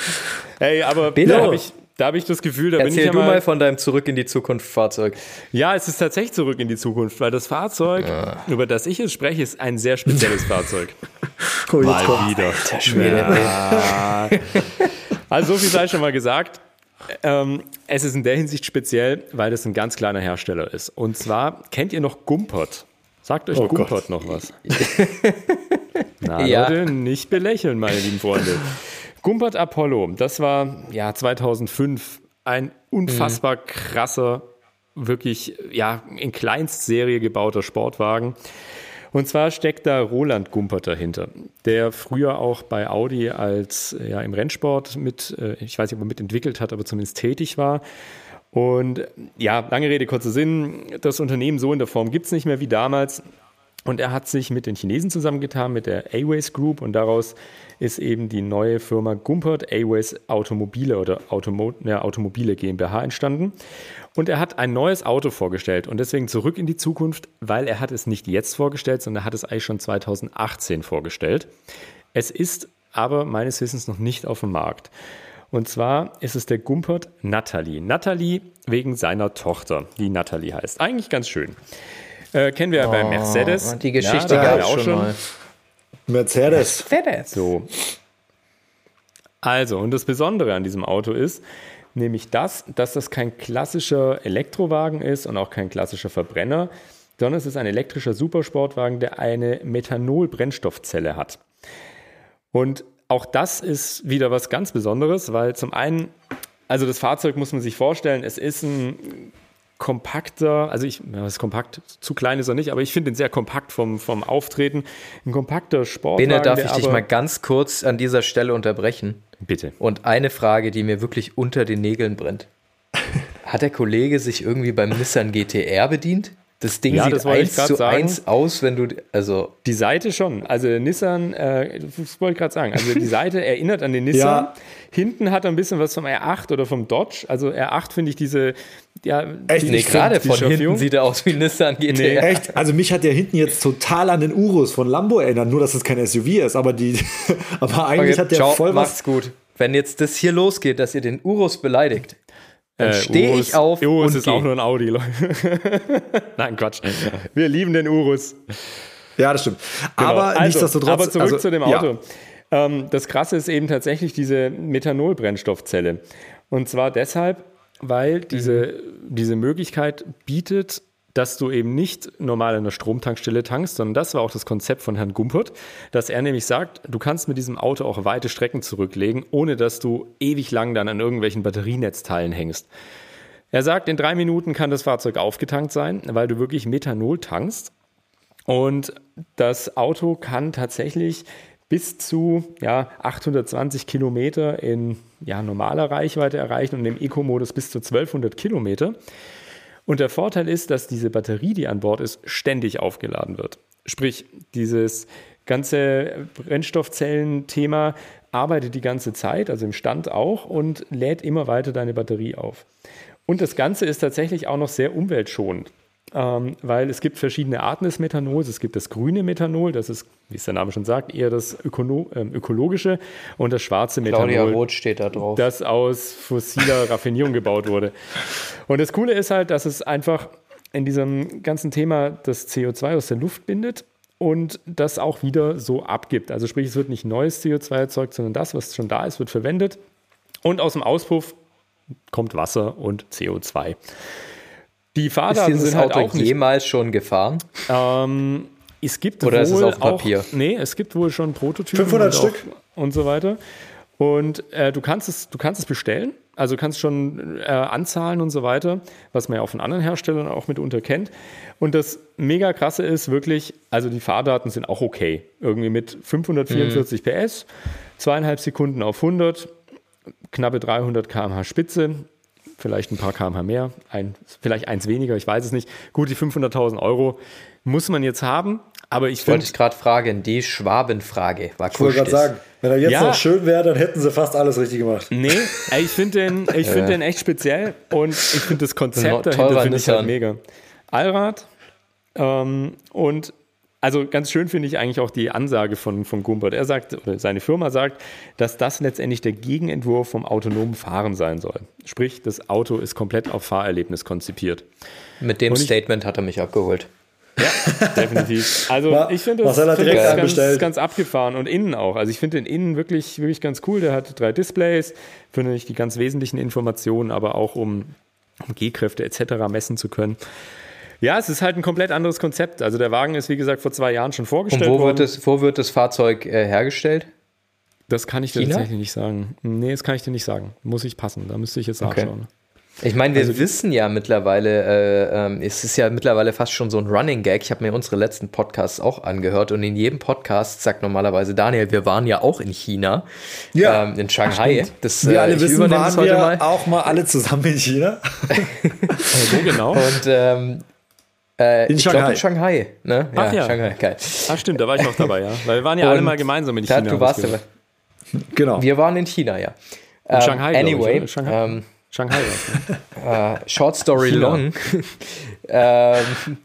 Ey, aber da habe ich, da habe ich das Gefühl, da Erzähl bin ich ja du mal, von deinem Zurück in die Zukunft Fahrzeug. Ja, es ist tatsächlich Zurück in die Zukunft, weil das Fahrzeug, ah. über das ich jetzt spreche, ist ein sehr spezielles Fahrzeug. Oh, mal wieder. Alter Schwede. Ja. Also so viel sei schon mal gesagt. Ähm, es ist in der Hinsicht speziell, weil das ein ganz kleiner Hersteller ist. Und zwar kennt ihr noch Gumpert? Sagt euch oh Gumpert Gott. noch was? Na ja. Leute, nicht belächeln, meine lieben Freunde. Gumpert Apollo, das war ja 2005 ein unfassbar mhm. krasser, wirklich ja in Kleinstserie gebauter Sportwagen. Und zwar steckt da Roland Gumpert dahinter, der früher auch bei Audi als ja, im Rennsport mit, äh, ich weiß nicht, ob er mitentwickelt hat, aber zumindest tätig war. Und ja, lange Rede, kurzer Sinn, das Unternehmen so in der Form gibt es nicht mehr wie damals. Und er hat sich mit den Chinesen zusammengetan, mit der Aways Group und daraus ist eben die neue Firma Gumpert Aways Automobile oder Automo ja, Automobile GmbH entstanden. Und er hat ein neues Auto vorgestellt und deswegen zurück in die Zukunft, weil er hat es nicht jetzt vorgestellt, sondern er hat es eigentlich schon 2018 vorgestellt. Es ist aber meines Wissens noch nicht auf dem Markt. Und zwar ist es der Gumpert Natalie. Natalie wegen seiner Tochter, die Natalie heißt. Eigentlich ganz schön. Äh, kennen wir ja oh, bei Mercedes. Die Geschichte ja, gab es auch schon. Mal. Mercedes. Mercedes. So. Also, und das Besondere an diesem Auto ist, nämlich das, dass das kein klassischer Elektrowagen ist und auch kein klassischer Verbrenner, sondern es ist ein elektrischer Supersportwagen, der eine Methanol-Brennstoffzelle hat. Und auch das ist wieder was ganz Besonderes, weil zum einen, also das Fahrzeug muss man sich vorstellen, es ist ein kompakter, also ich, ja, ist kompakt, zu klein ist er nicht, aber ich finde ihn sehr kompakt vom, vom Auftreten. Ein kompakter Sportwagen. Bene, darf ich dich mal ganz kurz an dieser Stelle unterbrechen? Bitte. Und eine Frage, die mir wirklich unter den Nägeln brennt. Hat der Kollege sich irgendwie beim Nissan GTR bedient? Das Ding ja, sieht eins zu sagen. eins aus, wenn du, also. Die Seite schon. Also Nissan, äh, das wollte ich gerade sagen. Also die Seite erinnert an den Nissan. Ja. Hinten hat er ein bisschen was vom R8 oder vom Dodge. Also R8 finde ich diese, ja. Echt? Die, nee, gerade von hinten sieht er aus wie Nissan GTR. Nee, echt? Also mich hat der hinten jetzt total an den Urus von Lambo erinnert. Nur, dass es kein SUV ist. Aber die, aber eigentlich okay, hat der ciao, voll was. Macht's gut. Wenn jetzt das hier losgeht, dass ihr den Urus beleidigt, dann äh, stehe ich auf Urus und ist geh. auch nur ein Audi, Leute. Nein, Quatsch. Wir lieben den Urus. Ja, das stimmt. Genau. Aber also, nichtsdestotrotz. Aber zurück also, zu dem Auto. Ja. Ähm, das Krasse ist eben tatsächlich diese Methanol-Brennstoffzelle. Und zwar deshalb, weil diese, mhm. diese Möglichkeit bietet, dass du eben nicht normal in der Stromtankstelle tankst, sondern das war auch das Konzept von Herrn Gumpert, dass er nämlich sagt, du kannst mit diesem Auto auch weite Strecken zurücklegen, ohne dass du ewig lang dann an irgendwelchen Batterienetzteilen hängst. Er sagt, in drei Minuten kann das Fahrzeug aufgetankt sein, weil du wirklich Methanol tankst. Und das Auto kann tatsächlich bis zu ja, 820 Kilometer in ja, normaler Reichweite erreichen und im Eco-Modus bis zu 1200 Kilometer. Und der Vorteil ist, dass diese Batterie, die an Bord ist, ständig aufgeladen wird. Sprich, dieses ganze Brennstoffzellen-Thema arbeitet die ganze Zeit, also im Stand auch, und lädt immer weiter deine Batterie auf. Und das Ganze ist tatsächlich auch noch sehr umweltschonend, ähm, weil es gibt verschiedene Arten des Methanols. Es gibt das grüne Methanol, das ist, wie es der Name schon sagt, eher das Ökono äh, ökologische und das schwarze Methanol. Claudia Roth steht da drauf. Das aus fossiler Raffinierung gebaut wurde. Und das Coole ist halt, dass es einfach in diesem ganzen Thema das CO2 aus der Luft bindet und das auch wieder so abgibt. Also sprich, es wird nicht neues CO2 erzeugt, sondern das, was schon da ist, wird verwendet. Und aus dem Auspuff kommt Wasser und CO2. Die Fahrdaten sind halt Auto auch nicht, jemals schon gefahren? Ähm, es gibt Oder wohl ist es auf auch, Papier? Nee, es gibt wohl schon Prototypen 500 und Stück. Auch, und so weiter. Und äh, du kannst es, du kannst es bestellen. Also kannst schon äh, anzahlen und so weiter, was man ja auch von anderen Herstellern auch mitunter kennt. Und das mega krasse ist wirklich, also die Fahrdaten sind auch okay. Irgendwie mit 544 Mhm. PS, zweieinhalb Sekunden auf 100, knappe 300 km/h Spitze, vielleicht ein paar km/h mehr, ein, vielleicht eins weniger, ich weiß es nicht. Gut, die 500.000 Euro muss man jetzt haben, aber ich Wollte finde, ich gerade fragen, die Schwabenfrage war Ich wollte gerade sagen, wenn er jetzt Ja. noch schön wäre, dann hätten sie fast alles richtig gemacht. nee, ich finde den, ich find den echt speziell und ich finde das Konzept dahinter finde ich halt mega. Allrad ähm, und also ganz schön finde ich eigentlich auch die Ansage von, von Gumpert. Er sagt, oder seine Firma sagt, dass das letztendlich der Gegenentwurf vom autonomen Fahren sein soll. Sprich, das Auto ist komplett auf Fahrerlebnis konzipiert. Mit dem ich- Statement hat er mich abgeholt. Ja, definitiv. Also Ma- ich finde das, find direkt das ganz, ganz abgefahren und innen auch. Also ich finde den innen wirklich, wirklich ganz cool. Der hat drei Displays, für natürlich die ganz wesentlichen Informationen, aber auch um, um G-Kräfte etc. messen zu können. Ja, es ist halt ein komplett anderes Konzept. Also der Wagen ist, wie gesagt, vor zwei Jahren schon Und vorgestellt wo worden. wird, das, wo wird das Fahrzeug äh, hergestellt? das kann ich dir China? tatsächlich nicht sagen. Nee, das kann ich dir nicht sagen. Muss ich passen. Da müsste ich jetzt Okay. nachschauen. Ich meine, wir Also wissen ja mittlerweile, äh, ähm, es ist ja mittlerweile fast schon so ein Running Gag. Ich habe mir unsere letzten Podcasts auch angehört und in jedem Podcast sagt normalerweise Daniel, wir waren ja auch in China, Ja. ähm, in Shanghai. Das, Wir äh, alle ich wissen, waren das heute wir mal. auch mal alle zusammen in China. Wo genau? Und ähm, äh, In ich Shanghai. in Shanghai. Ne? Ach ja. Shanghai, geil. Ah, stimmt, da war ich auch dabei, ja. Weil wir waren ja alle mal gemeinsam in Da, China. du hab warst ich gehört. Genau. Wir waren in China, ja. In Ähm, Shanghai, ich, Anyway, oder? Shanghai? ähm, Shanghai war's, ne? Äh, Short Story China. long. ähm,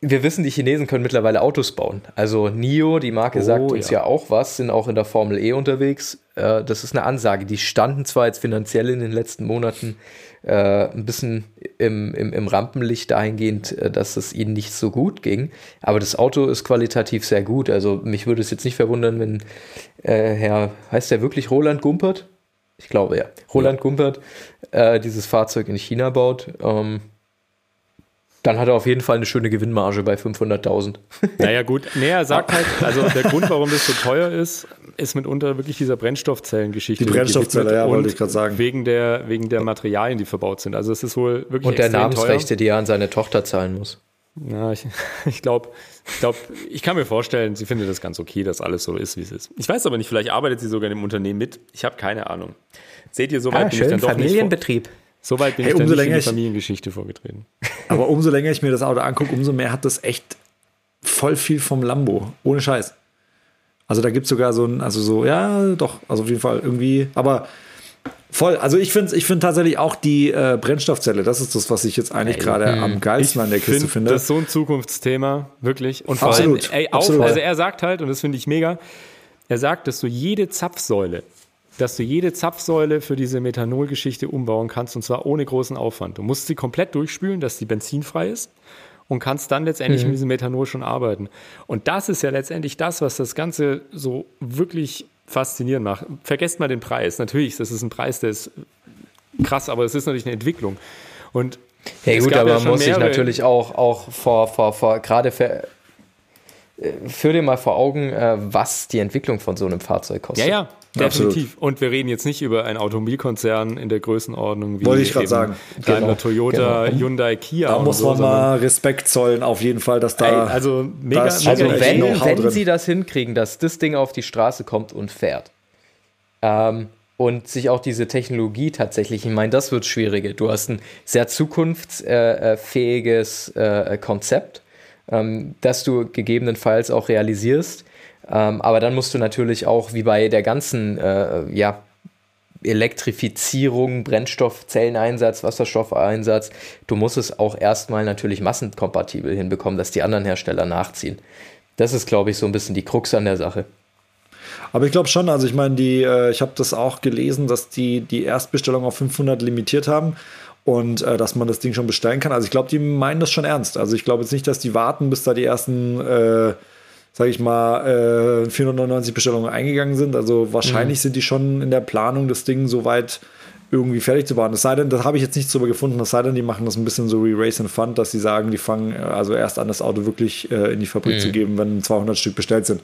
wir wissen, die Chinesen können mittlerweile Autos bauen. Also NIO, die Marke, Oh, sagt uns ja. ja auch was, sind auch in der Formel E unterwegs. Äh, das ist eine Ansage. Die standen zwar jetzt finanziell in den letzten Monaten äh, ein bisschen im, im, im Rampenlicht dahingehend, äh, dass es ihnen nicht so gut ging, aber das Auto ist qualitativ sehr gut. Also mich würde es jetzt nicht verwundern, wenn äh, Herr, heißt der wirklich Roland Gumpert? Ich glaube ja. Roland Gumpert äh, dieses Fahrzeug in China baut. Ähm, dann hat er auf jeden Fall eine schöne Gewinnmarge bei 500.000. Naja, gut. Nee, er sagt halt, also der Grund, warum das so teuer ist, ist mitunter wirklich dieser Brennstoffzellengeschichte. Die Brennstoffzelle, ja, wollte ich gerade sagen. Wegen der, wegen der Materialien, die verbaut sind. Also es ist wohl wirklich Und der Namensrechte, die er an seine Tochter zahlen muss. teuer. Ja, ich ich glaube, ich, glaub, ich kann mir vorstellen, sie findet das ganz okay, dass alles so ist, wie es ist. Ich weiß aber nicht, vielleicht arbeitet sie sogar in dem Unternehmen mit. Ich habe keine Ahnung. Seht ihr, soweit bin ich dann doch nicht vor, so weit bin Hey, ich dann umso nicht in die ich- Familiengeschichte vorgetreten. Aber umso länger ich mir das Auto angucke, umso mehr hat das echt voll viel vom Lambo. Ohne Scheiß. Also da gibt es sogar so ein, also so, ja, doch, also auf jeden Fall irgendwie, aber voll. Also ich finde ich find tatsächlich auch die äh, Brennstoffzelle, das ist das, was ich jetzt eigentlich gerade am geilsten an der Kiste find finde. Das ist so ein Zukunftsthema, wirklich. Und vor Absolut, allem, ey, auch, absolut. also er sagt halt, und das finde ich mega, er sagt, dass du jede Zapfsäule, dass du jede Zapfsäule für diese Methanolgeschichte umbauen kannst und zwar ohne großen Aufwand. Du musst sie komplett durchspülen, dass sie benzinfrei ist und kannst dann letztendlich mit diesem Methanol schon arbeiten. Und das ist ja letztendlich das, was das Ganze so wirklich faszinierend macht. Vergesst mal den Preis. Natürlich, das ist ein Preis, der ist krass, aber es ist natürlich eine Entwicklung. Und Ja gut, aber ja man muss sich natürlich auch, auch vor, vor, vor gerade für, äh, führ dir mal vor Augen, äh, was die Entwicklung von so einem Fahrzeug kostet. Ja, ja, Absolut. definitiv. Und wir reden jetzt nicht über einen Automobilkonzern in der Größenordnung wie Wollte ich grad eben sagen. Daimler, Genau. Toyota, Genau. Hyundai, Kia. da muss so, man mal Respekt zollen, auf jeden Fall, dass da. Ey, also mega, da Also wenn, wenn drin. sie das hinkriegen, dass das Ding auf die Straße kommt und fährt ähm, und sich auch diese Technologie tatsächlich, ich meine, das wird schwieriger. Du hast ein sehr zukunftsfähiges äh, Konzept, ähm, dass du gegebenenfalls auch realisierst. Ähm, aber dann musst du natürlich auch, wie bei der ganzen äh, ja, Elektrifizierung, Brennstoffzelleneinsatz, Wasserstoffeinsatz, du musst es auch erstmal natürlich massenkompatibel hinbekommen, dass die anderen Hersteller nachziehen. Das ist, glaube ich, so ein bisschen die Krux an der Sache. Aber ich glaube schon, also ich meine, die, äh, ich habe das auch gelesen, dass die die Erstbestellung auf 500 limitiert haben und äh, dass man das Ding schon bestellen kann. Also ich glaube, die meinen das schon ernst. Also ich glaube jetzt nicht, dass die warten, bis da die ersten, äh, sage ich mal, äh, 499 Bestellungen eingegangen sind. Also wahrscheinlich mhm. sind die schon in der Planung, das Ding so weit irgendwie fertig zu bauen. Es sei denn, das habe ich jetzt nicht so gefunden, es sei denn, die machen das ein bisschen so wie Race and Fund, dass sie sagen, die fangen äh, also erst an, das Auto wirklich äh, in die Fabrik mhm. zu geben, wenn 200 Stück bestellt sind.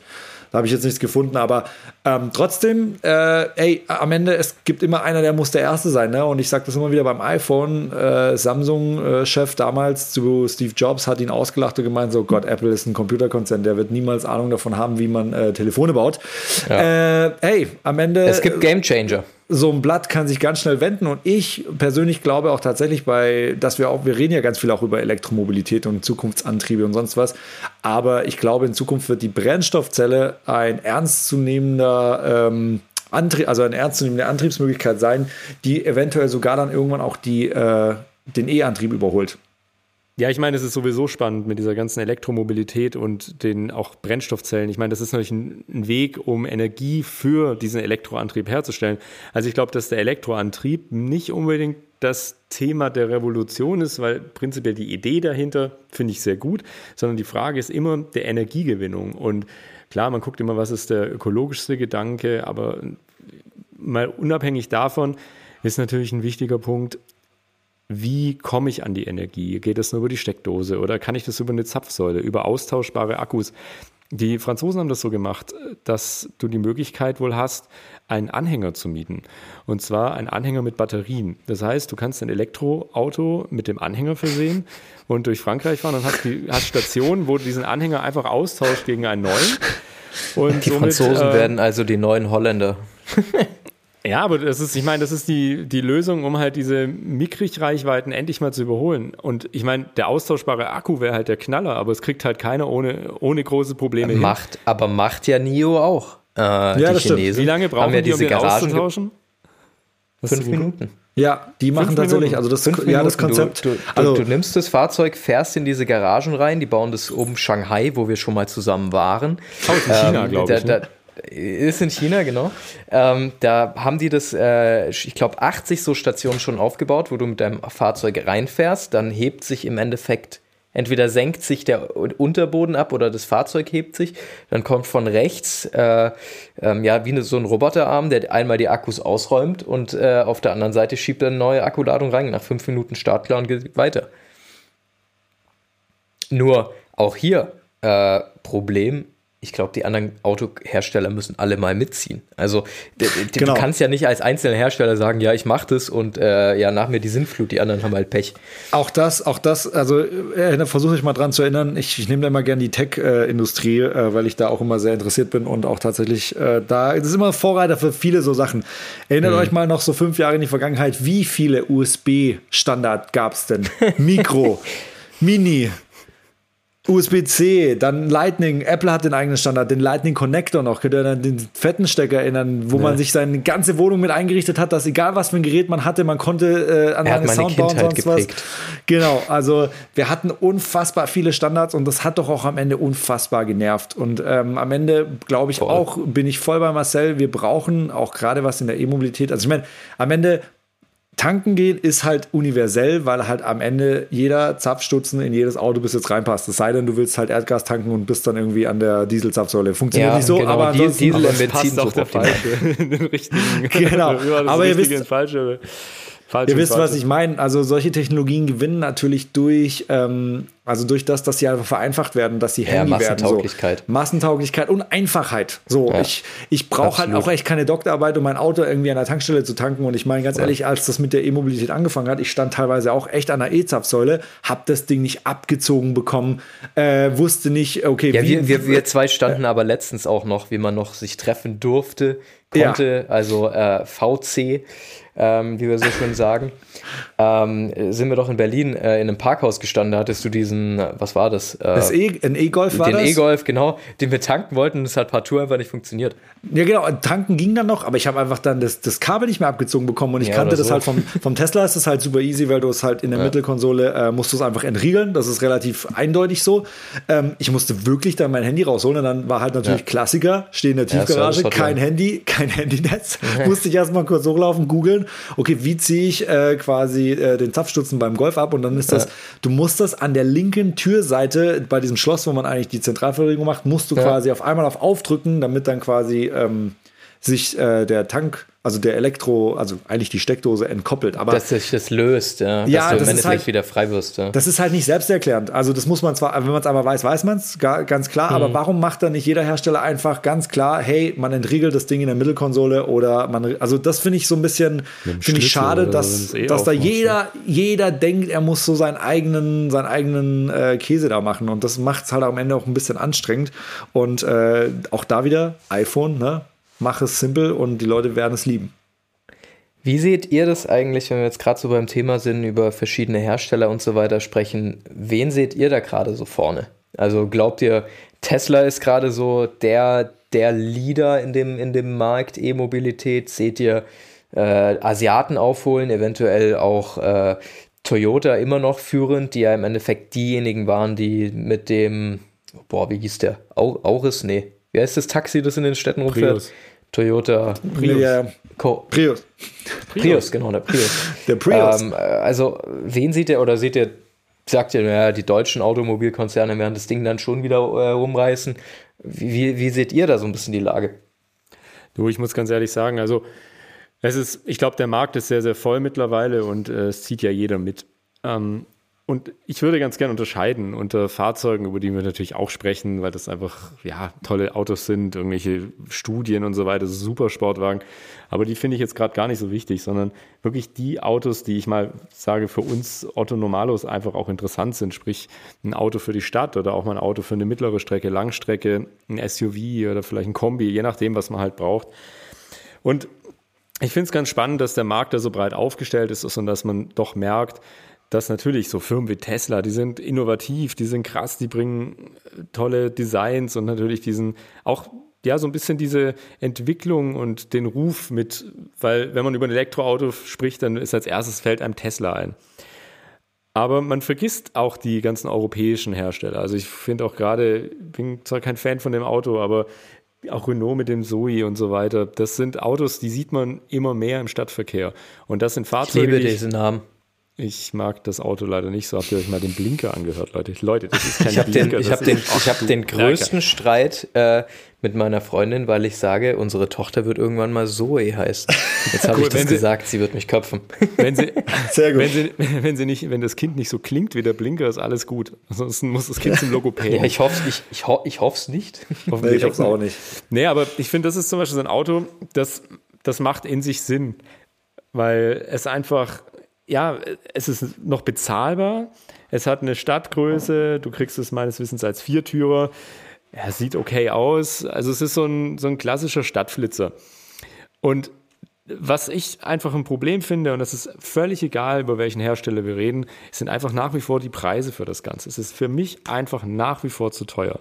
Da habe ich jetzt nichts gefunden, aber ähm, trotzdem, äh, ey, am Ende, es gibt immer einer, der muss der Erste sein. Ne? Und ich sage das immer wieder beim iPhone. Äh, Samsung-Chef damals zu Steve Jobs hat ihn ausgelacht und gemeint, so Gott, Apple ist ein Computerkonzern, der wird niemals Ahnung davon haben, wie man äh, Telefone baut. Ja. Äh, hey, am Ende. Es gibt Game Changer so ein Blatt kann sich ganz schnell wenden und ich persönlich glaube auch tatsächlich bei, dass wir auch, wir reden ja ganz viel auch über Elektromobilität und Zukunftsantriebe und sonst was, aber ich glaube in Zukunft wird die Brennstoffzelle ein ernstzunehmender ähm, Antrieb, also eine ernstzunehmende Antriebsmöglichkeit sein, die eventuell sogar dann irgendwann auch die, äh, den E-Antrieb überholt. Ja, ich meine, es ist sowieso spannend mit dieser ganzen Elektromobilität und den auch Brennstoffzellen. Ich meine, das ist natürlich ein, Weg, um Energie für diesen Elektroantrieb herzustellen. Also ich glaube, dass der Elektroantrieb nicht unbedingt das Thema der Revolution ist, weil prinzipiell die Idee dahinter finde ich sehr gut, sondern die Frage ist immer der Energiegewinnung. Und klar, man guckt immer, was ist der ökologischste Gedanke, aber mal unabhängig davon ist natürlich ein wichtiger Punkt, wie komme ich an die Energie? Geht das nur über die Steckdose oder kann ich das über eine Zapfsäule, über austauschbare Akkus? Die Franzosen haben das so gemacht, dass du die Möglichkeit wohl hast, einen Anhänger zu mieten. Und zwar einen Anhänger mit Batterien. Das heißt, du kannst ein Elektroauto mit dem Anhänger versehen und durch Frankreich fahren und hast, die, hast Stationen, wo du diesen Anhänger einfach austauscht gegen einen neuen. Und die somit, Franzosen äh, werden also die neuen Holländer. Ja, aber das ist, ich meine, das ist die, die Lösung, um halt diese Mickrig-Reichweiten endlich mal zu überholen. Und ich meine, der austauschbare Akku wäre halt der Knaller, aber es kriegt halt keiner ohne, ohne große Probleme macht, hin. Aber macht ja NIO auch. Äh, ja, das Chinesen stimmt. Wie lange brauchen ja die, um den Garagen auszutauschen? Fünf Minuten. Ja, die machen Fünf tatsächlich, Minuten. also das, Fünf ja, das Konzept. Du, du, also, du, nimmst das Fahrzeug, fährst in diese Garagen rein, die bauen das um Shanghai, wo wir schon mal zusammen waren. Oh, in China, ähm, glaube ich. Da, ne? Ist in China, genau. Ähm, da haben die das, äh, ich glaube, 80 so Stationen schon aufgebaut, wo du mit deinem Fahrzeug reinfährst. Dann hebt sich im Endeffekt, entweder senkt sich der Unterboden ab oder das Fahrzeug hebt sich. Dann kommt von rechts, äh, ähm, ja, wie eine, so ein Roboterarm, der einmal die Akkus ausräumt und äh, auf der anderen Seite schiebt er eine neue Akkuladung rein. Nach fünf Minuten startklar und geht weiter. Nur auch hier äh, Problem ich glaube, die anderen Autohersteller müssen alle mal mitziehen. Also genau. du kannst ja nicht als einzelner Hersteller sagen, ja, ich mache das und äh, ja, nach mir die Sintflut, die anderen haben halt Pech. Auch das, auch das, also äh, versuche ich mal dran zu erinnern, ich, ich nehme da immer gerne die Tech-Industrie, äh, weil ich da auch immer sehr interessiert bin und auch tatsächlich äh, da, das ist immer Vorreiter für viele so Sachen. Erinnert hm. euch mal noch so fünf Jahre in die Vergangenheit, wie viele USB-Standard gab es denn? Mikro, Mini, USB-C, dann Lightning. Apple hat den eigenen Standard, den Lightning Connector noch. Könnt ihr dann den fetten Stecker erinnern, wo ja. man sich seine ganze Wohnung mit eingerichtet hat, dass egal was für ein Gerät man hatte, man konnte äh, an seine Soundbar und sonst geprägt. was. Genau, also wir hatten unfassbar viele Standards und das hat doch auch am Ende unfassbar genervt. Und ähm, am Ende glaube ich voll. auch, bin ich voll bei Marcel, wir brauchen auch gerade was in der E-Mobilität. Also ich meine, am Ende Tanken gehen ist halt universell, weil halt am Ende jeder Zapfstutzen in jedes Auto bis jetzt reinpasst. Es sei denn, du willst halt Erdgas tanken und bist dann irgendwie an der Dieselzapfsäule. Funktioniert ja, nicht so, genau. aber Diesel aber Benzin auch der falsche. den richtigen. Genau. aber ihr wisst, falsche. Falsch Ihr wisst, falsch. was ich meine. Also solche Technologien gewinnen natürlich durch, ähm, also durch das, dass sie einfach vereinfacht werden, dass sie handy ja, Massentauglichkeit. werden. So. Massentauglichkeit und Einfachheit. So, ja. ich, ich brauche halt auch echt keine Doktorarbeit, um mein Auto irgendwie an der Tankstelle zu tanken. Und ich meine ganz ja. ehrlich, als das mit der E-Mobilität angefangen hat, ich stand teilweise auch echt an der E-Zapfsäule, habe das Ding nicht abgezogen bekommen, äh, wusste nicht, okay, ja, wie, wir, wir, wir zwei standen äh, aber letztens auch noch, wie man noch sich treffen durfte, konnte, also äh, VC ähm, wie wir so schön sagen, ähm, sind wir doch in Berlin äh, in einem Parkhaus gestanden, da hattest du diesen was war das? das e, ein E-Golf war den das? Den E-Golf, genau, den wir tanken wollten und es hat partout einfach nicht funktioniert. Ja, genau, tanken ging dann noch, aber ich habe einfach dann das, das Kabel nicht mehr abgezogen bekommen und ich ja, kannte das so. halt vom, vom Tesla, ist das halt super easy, weil du es halt in der ja. Mittelkonsole äh, musst du es einfach entriegeln, das ist relativ eindeutig so. Ähm, ich musste wirklich dann mein Handy rausholen und dann war halt natürlich ja. Klassiker, stehe in der Tiefgarage, kein Handy, kein Handynetz, musste ich erstmal kurz hochlaufen, googeln, okay, wie ziehe ich äh, quasi äh, den Zapfstutzen beim Golf ab? Und dann ist das, du musst das an der linken Türseite bei diesem Schloss, wo man eigentlich die Zentralverriegelung macht, musst du quasi auf einmal auf aufdrücken, damit dann quasi ähm, sich äh, der Tank, also der Elektro, also eigentlich die Steckdose entkoppelt. Aber dass sich das löst, ja. ja dass du im Endeffekt halt, wieder frei wirst. Ja. Das ist halt nicht selbsterklärend. Also das muss man zwar, wenn man es einmal weiß, weiß man es, ganz klar. Mhm. Aber warum macht dann nicht jeder Hersteller einfach ganz klar, hey, man entriegelt das Ding in der Mittelkonsole oder man, also das finde ich so ein bisschen, finde ich schade, dass, eh dass da jeder, jeder denkt, er muss so seinen eigenen, seinen eigenen äh, Käse da machen. Und das macht es halt am Ende auch ein bisschen anstrengend. Und äh, auch da wieder iPhone, ne? Mach es simpel und die Leute werden es lieben. Wie seht ihr das eigentlich, wenn wir jetzt gerade so beim Thema sind, über verschiedene Hersteller und so weiter sprechen? Wen seht ihr da gerade so vorne? Also glaubt ihr, Tesla ist gerade so der, der Leader in dem, in dem Markt E-Mobilität? Seht ihr äh, Asiaten aufholen, eventuell auch äh, Toyota immer noch führend, die ja im Endeffekt diejenigen waren, die mit dem, boah, wie hieß der? Auris? Nee. Wie heißt das Taxi, das in den Städten rumfährt? Prius. Toyota Prius. Ja. Prius. Prius. Prius, genau, der Prius. Der Prius. Ähm, also, wen seht ihr oder seht ihr, sagt ihr, naja, die deutschen Automobilkonzerne werden das Ding dann schon wieder äh, rumreißen. Wie, wie seht ihr da so ein bisschen die Lage? Du, ich muss ganz ehrlich sagen, also es ist, ich glaube, der Markt ist sehr, sehr voll mittlerweile und äh, es zieht ja jeder mit. Ähm, und ich würde ganz gerne unterscheiden unter Fahrzeugen, über die wir natürlich auch sprechen, weil das einfach ja tolle Autos sind, irgendwelche Studien und so weiter, super Sportwagen. Aber die finde ich jetzt gerade gar nicht so wichtig, sondern wirklich die Autos, die ich mal sage, für uns Otto Normalos einfach auch interessant sind. Sprich, ein Auto für die Stadt oder auch mal ein Auto für eine mittlere Strecke, Langstrecke, ein SUV oder vielleicht ein Kombi, je nachdem, was man halt braucht. Und ich finde es ganz spannend, dass der Markt da so breit aufgestellt ist und dass man doch merkt, dass natürlich so Firmen wie Tesla, die sind innovativ, die sind krass, die bringen tolle Designs und natürlich diesen auch ja so ein bisschen diese Entwicklung und den Ruf mit, weil wenn man über ein Elektroauto spricht, dann ist als erstes fällt einem Tesla ein. Aber man vergisst auch die ganzen europäischen Hersteller. Also ich finde auch gerade, bin zwar kein Fan von dem Auto, aber auch Renault mit dem Zoe und so weiter, das sind Autos, die sieht man immer mehr im Stadtverkehr. Und das sind Fahrzeuge. Ich liebe diesen Namen. Ich mag das Auto leider nicht so. Habt ihr euch mal den Blinker angehört, Leute? Leute, das ist kein ich hab Blinker. Den, ich habe den, ich hab den größten Streit äh, mit meiner Freundin, weil ich sage, unsere Tochter wird irgendwann mal Zoe heißen. Jetzt habe ich das sie, gesagt, sie wird mich köpfen. Wenn sie, Sehr gut. Wenn, sie, wenn, sie nicht, wenn das Kind nicht so klingt wie der Blinker, ist alles gut. Ansonsten muss das Kind zum Logopäden. Ja, ich hoffe es ich, ich, ho ich hoff's nicht. Nee, ich hoffe es auch nicht. Nee, aber ich finde, das ist zum Beispiel so ein Auto, das, das macht in sich Sinn. Weil es einfach ja, es ist noch bezahlbar. Es hat eine Stadtgröße. Du kriegst es meines Wissens als Viertürer. Er sieht okay aus. Also es ist so ein, so ein klassischer Stadtflitzer. Und was ich einfach ein Problem finde, und das ist völlig egal, über welchen Hersteller wir reden, sind einfach nach wie vor die Preise für das Ganze. Es ist für mich einfach nach wie vor zu teuer.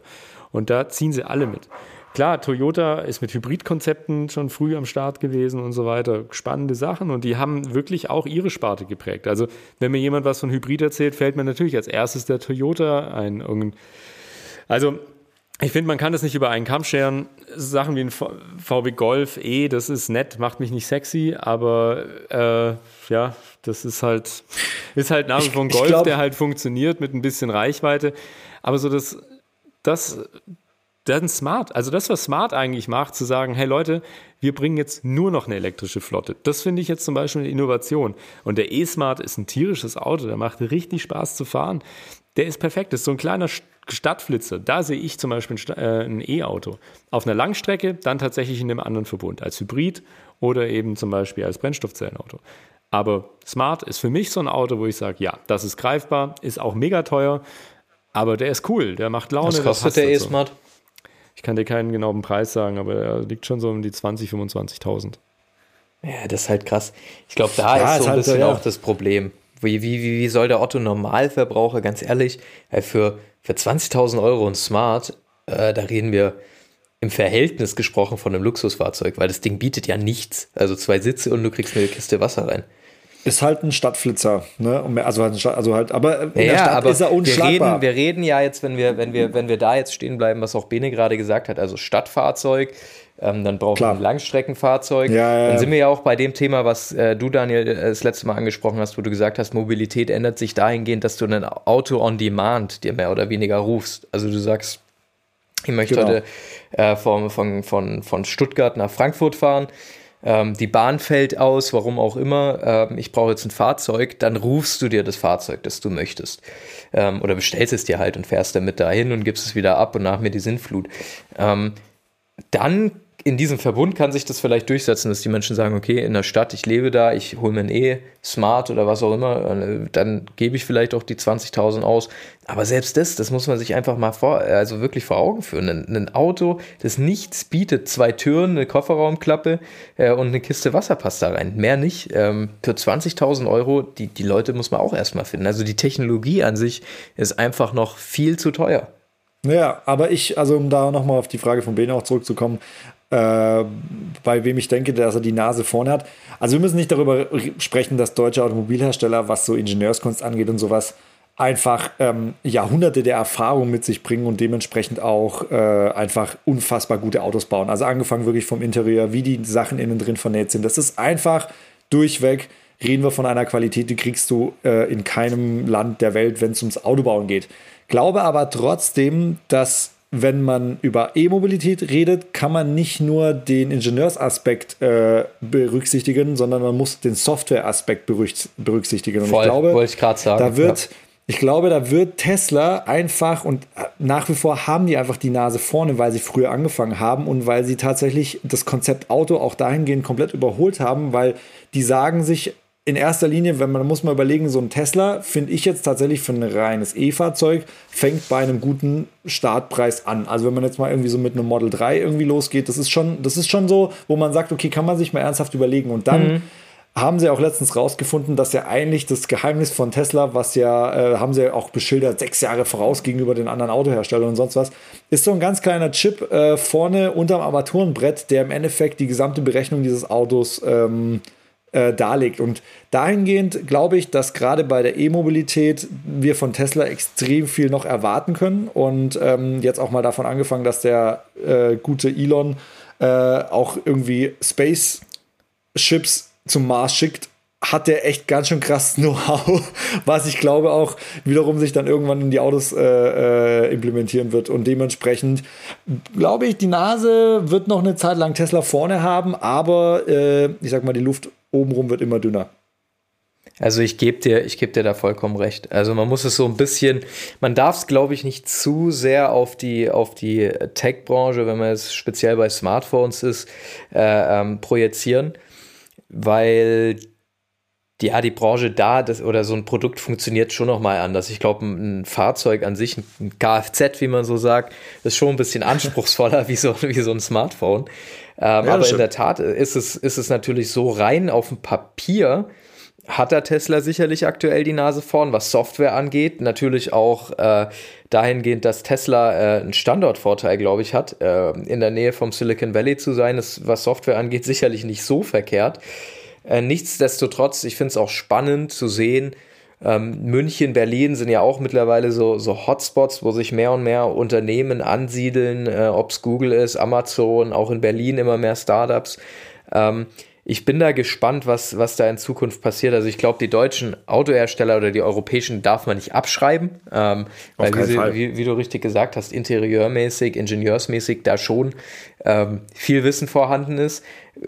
Und da ziehen sie alle mit. Klar, Toyota ist mit Hybridkonzepten schon früh am Start gewesen und so weiter. Spannende Sachen und die haben wirklich auch ihre Sparte geprägt. Also, wenn mir jemand was von Hybrid erzählt, fällt mir natürlich als erstes der Toyota ein. Also, ich finde, man kann das nicht über einen Kamm scheren. Sachen wie ein VW Golf E, das ist nett, macht mich nicht sexy, aber äh, ja, das ist halt, ist halt nach wie vor ein Golf, glaub, der halt funktioniert mit ein bisschen Reichweite. Aber so das, das, dann Smart, also das, was Smart eigentlich macht, zu sagen, hey Leute, wir bringen jetzt nur noch eine elektrische Flotte. Das finde ich jetzt zum Beispiel eine Innovation. Und der E-Smart ist ein tierisches Auto, der macht richtig Spaß zu fahren. Der ist perfekt, das ist so ein kleiner Stadtflitzer. Da sehe ich zum Beispiel ein äh, E-Auto. Auf einer Langstrecke, dann tatsächlich in einem anderen Verbund, als Hybrid oder eben zum Beispiel als Brennstoffzellenauto. Aber Smart ist für mich so ein Auto, wo ich sage, ja, das ist greifbar, ist auch mega teuer, aber der ist cool, der macht Laune. Was kostet der E-Smart? Ich kann dir keinen genauen Preis sagen, aber er liegt schon so um die 20.000, 25.000. Ja, das ist halt krass. Ich glaube, da ja, ist so ein halt bisschen so, ja. auch das Problem. Wie, wie, wie soll der Otto Normalverbraucher, ganz ehrlich, für, für 20.000 Euro ein Smart, äh, da reden wir im Verhältnis gesprochen von einem Luxusfahrzeug, weil das Ding bietet ja nichts. Also zwei Sitze und du kriegst eine Kiste Wasser rein. Ist halt ein Stadtflitzer, ne? Also halt, also halt aber in ja, der Stadt aber ist er unschlagbar. Wir reden, wir reden ja jetzt, wenn wir, wenn wir, wenn wir da jetzt stehen bleiben, was auch Bene gerade gesagt hat, also Stadtfahrzeug, ähm, dann brauchen wir ein Langstreckenfahrzeug. Ja, ja, dann sind wir ja auch bei dem Thema, was äh, du, Daniel, äh, das letzte Mal angesprochen hast, wo du gesagt hast, Mobilität ändert sich dahingehend, dass du ein Auto on Demand dir mehr oder weniger rufst. Also du sagst, ich möchte genau. heute äh, von, von, von, von Stuttgart nach Frankfurt fahren ähm, die Bahn fällt aus, warum auch immer, ähm, ich brauche jetzt ein Fahrzeug, dann rufst du dir das Fahrzeug, das du möchtest. Ähm, oder bestellst es dir halt und fährst damit dahin und gibst es wieder ab und nach mir die Sinnflut. Ähm, dann in diesem Verbund kann sich das vielleicht durchsetzen, dass die Menschen sagen, okay, in der Stadt, ich lebe da, ich hole mir ein E, Smart oder was auch immer, äh, dann gebe ich vielleicht auch die 20.000 aus. Aber selbst das, das muss man sich einfach mal vor, also wirklich vor Augen führen. Ein, ein Auto, das nichts bietet, zwei Türen, eine Kofferraumklappe äh, und eine Kiste Wasser passt da rein. Mehr nicht. Ähm, für 20.000 Euro, die, die Leute muss man auch erstmal finden. Also die Technologie an sich ist einfach noch viel zu teuer. Ja, aber ich, also um da nochmal auf die Frage von Bene auch zurückzukommen, äh, bei wem ich denke, dass er die Nase vorne hat. Also wir müssen nicht darüber sprechen, dass deutsche Automobilhersteller, was so Ingenieurskunst angeht und sowas, einfach ähm, Jahrhunderte der Erfahrung mit sich bringen und dementsprechend auch äh, einfach unfassbar gute Autos bauen. Also angefangen wirklich vom Interieur, wie die Sachen innen drin vernäht sind. Das ist einfach durchweg, reden wir von einer Qualität, die kriegst du äh, in keinem Land der Welt, wenn es ums Autobauen geht. Glaube aber trotzdem, dass wenn man über E-Mobilität redet, kann man nicht nur den Ingenieursaspekt äh, berücksichtigen, sondern man muss den Softwareaspekt berücksichtigen. Und Voll, ich glaube, wollte ich gerade sagen. Da wird, ja. Ich glaube, da wird Tesla einfach und äh, nach wie vor haben die einfach die Nase vorne, weil sie früher angefangen haben und weil sie tatsächlich das Konzept Auto auch dahingehend komplett überholt haben, weil die sagen sich, in erster Linie, wenn man muss mal überlegen, so ein Tesla finde ich jetzt tatsächlich für ein reines E-Fahrzeug fängt bei einem guten Startpreis an. Also wenn man jetzt mal irgendwie so mit einem Model 3 irgendwie losgeht, das ist schon, das ist schon so, wo man sagt, okay, kann man sich mal ernsthaft überlegen und dann mhm. haben sie auch letztens rausgefunden, dass ja eigentlich das Geheimnis von Tesla, was ja, äh, haben sie ja auch beschildert, sechs Jahre voraus gegenüber den anderen Autoherstellern und sonst was, ist so ein ganz kleiner Chip äh, vorne unterm Armaturenbrett, der im Endeffekt die gesamte Berechnung dieses Autos ähm, äh, darlegt. Und dahingehend glaube ich, dass gerade bei der E-Mobilität wir von Tesla extrem viel noch erwarten können. Und ähm, jetzt auch mal davon angefangen, dass der äh, gute Elon äh, auch irgendwie Spaceships zum Mars schickt hat der echt ganz schön krass Know-how, was ich glaube auch wiederum sich dann irgendwann in die Autos äh, äh, implementieren wird. Und dementsprechend glaube ich, die Nase wird noch eine Zeit lang Tesla vorne haben, aber äh, ich sag mal, die Luft obenrum wird immer dünner. Also ich gebe dir, ich gebe dir da vollkommen recht. Also man muss es so ein bisschen, man darf es, glaube ich, nicht zu sehr auf die, auf die Tech-Branche, wenn man es speziell bei Smartphones ist, äh, ähm, projizieren, weil ja, die Branche da das, oder so ein Produkt funktioniert schon nochmal anders. Ich glaube, ein Fahrzeug an sich, ein Kfz, wie man so sagt, ist schon ein bisschen anspruchsvoller wie, so, wie so ein Smartphone. Ähm, ja, aber in der Tat ist es, ist es natürlich so rein auf dem Papier, hat der Tesla sicherlich aktuell die Nase vorn, was Software angeht. Natürlich auch äh, dahingehend, dass Tesla äh, einen Standortvorteil, glaube ich, hat, äh, in der Nähe vom Silicon Valley zu sein, ist, was Software angeht, sicherlich nicht so verkehrt. Äh, nichtsdestotrotz, ich finde es auch spannend zu sehen, ähm, München, Berlin sind ja auch mittlerweile so, so Hotspots, wo sich mehr und mehr Unternehmen ansiedeln, äh, ob es Google ist, Amazon, auch in Berlin immer mehr Startups. Ähm, ich bin da gespannt, was, was da in Zukunft passiert. Also ich glaube, die deutschen Autohersteller oder die europäischen darf man nicht abschreiben, ähm, weil wie, wie, wie, du richtig gesagt hast, interieurmäßig, ingenieursmäßig da schon ähm, viel Wissen vorhanden ist.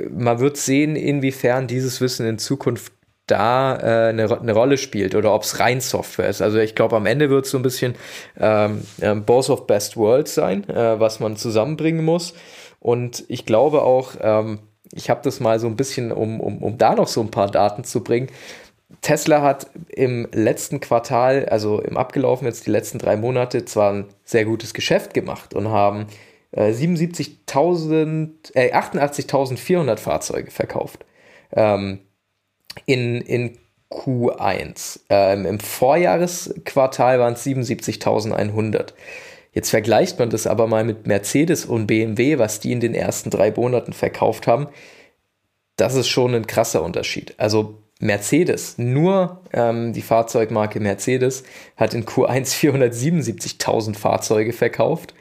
Man wird sehen, inwiefern dieses Wissen in Zukunft da äh, eine, eine Rolle spielt oder ob es rein Software ist. Also ich glaube, am Ende wird es so ein bisschen ähm, ähm, of Best Worlds sein, äh, was man zusammenbringen muss. Und ich glaube auch, ähm, ich habe das mal so ein bisschen, um, um, um da noch so ein paar Daten zu bringen. Tesla hat im letzten Quartal, also im abgelaufen jetzt die letzten drei Monate, zwar ein sehr gutes Geschäft gemacht und haben äh, 77.000, äh, 88.400 Fahrzeuge verkauft. Ähm, in, in Q1. Ähm, Im Vorjahresquartal waren es 77.100. Jetzt vergleicht man das aber mal mit Mercedes und BMW, was die in den ersten drei Monaten verkauft haben. Das ist schon ein krasser Unterschied. Also Mercedes, nur ähm, die Fahrzeugmarke Mercedes hat in Q1 477.000 Fahrzeuge verkauft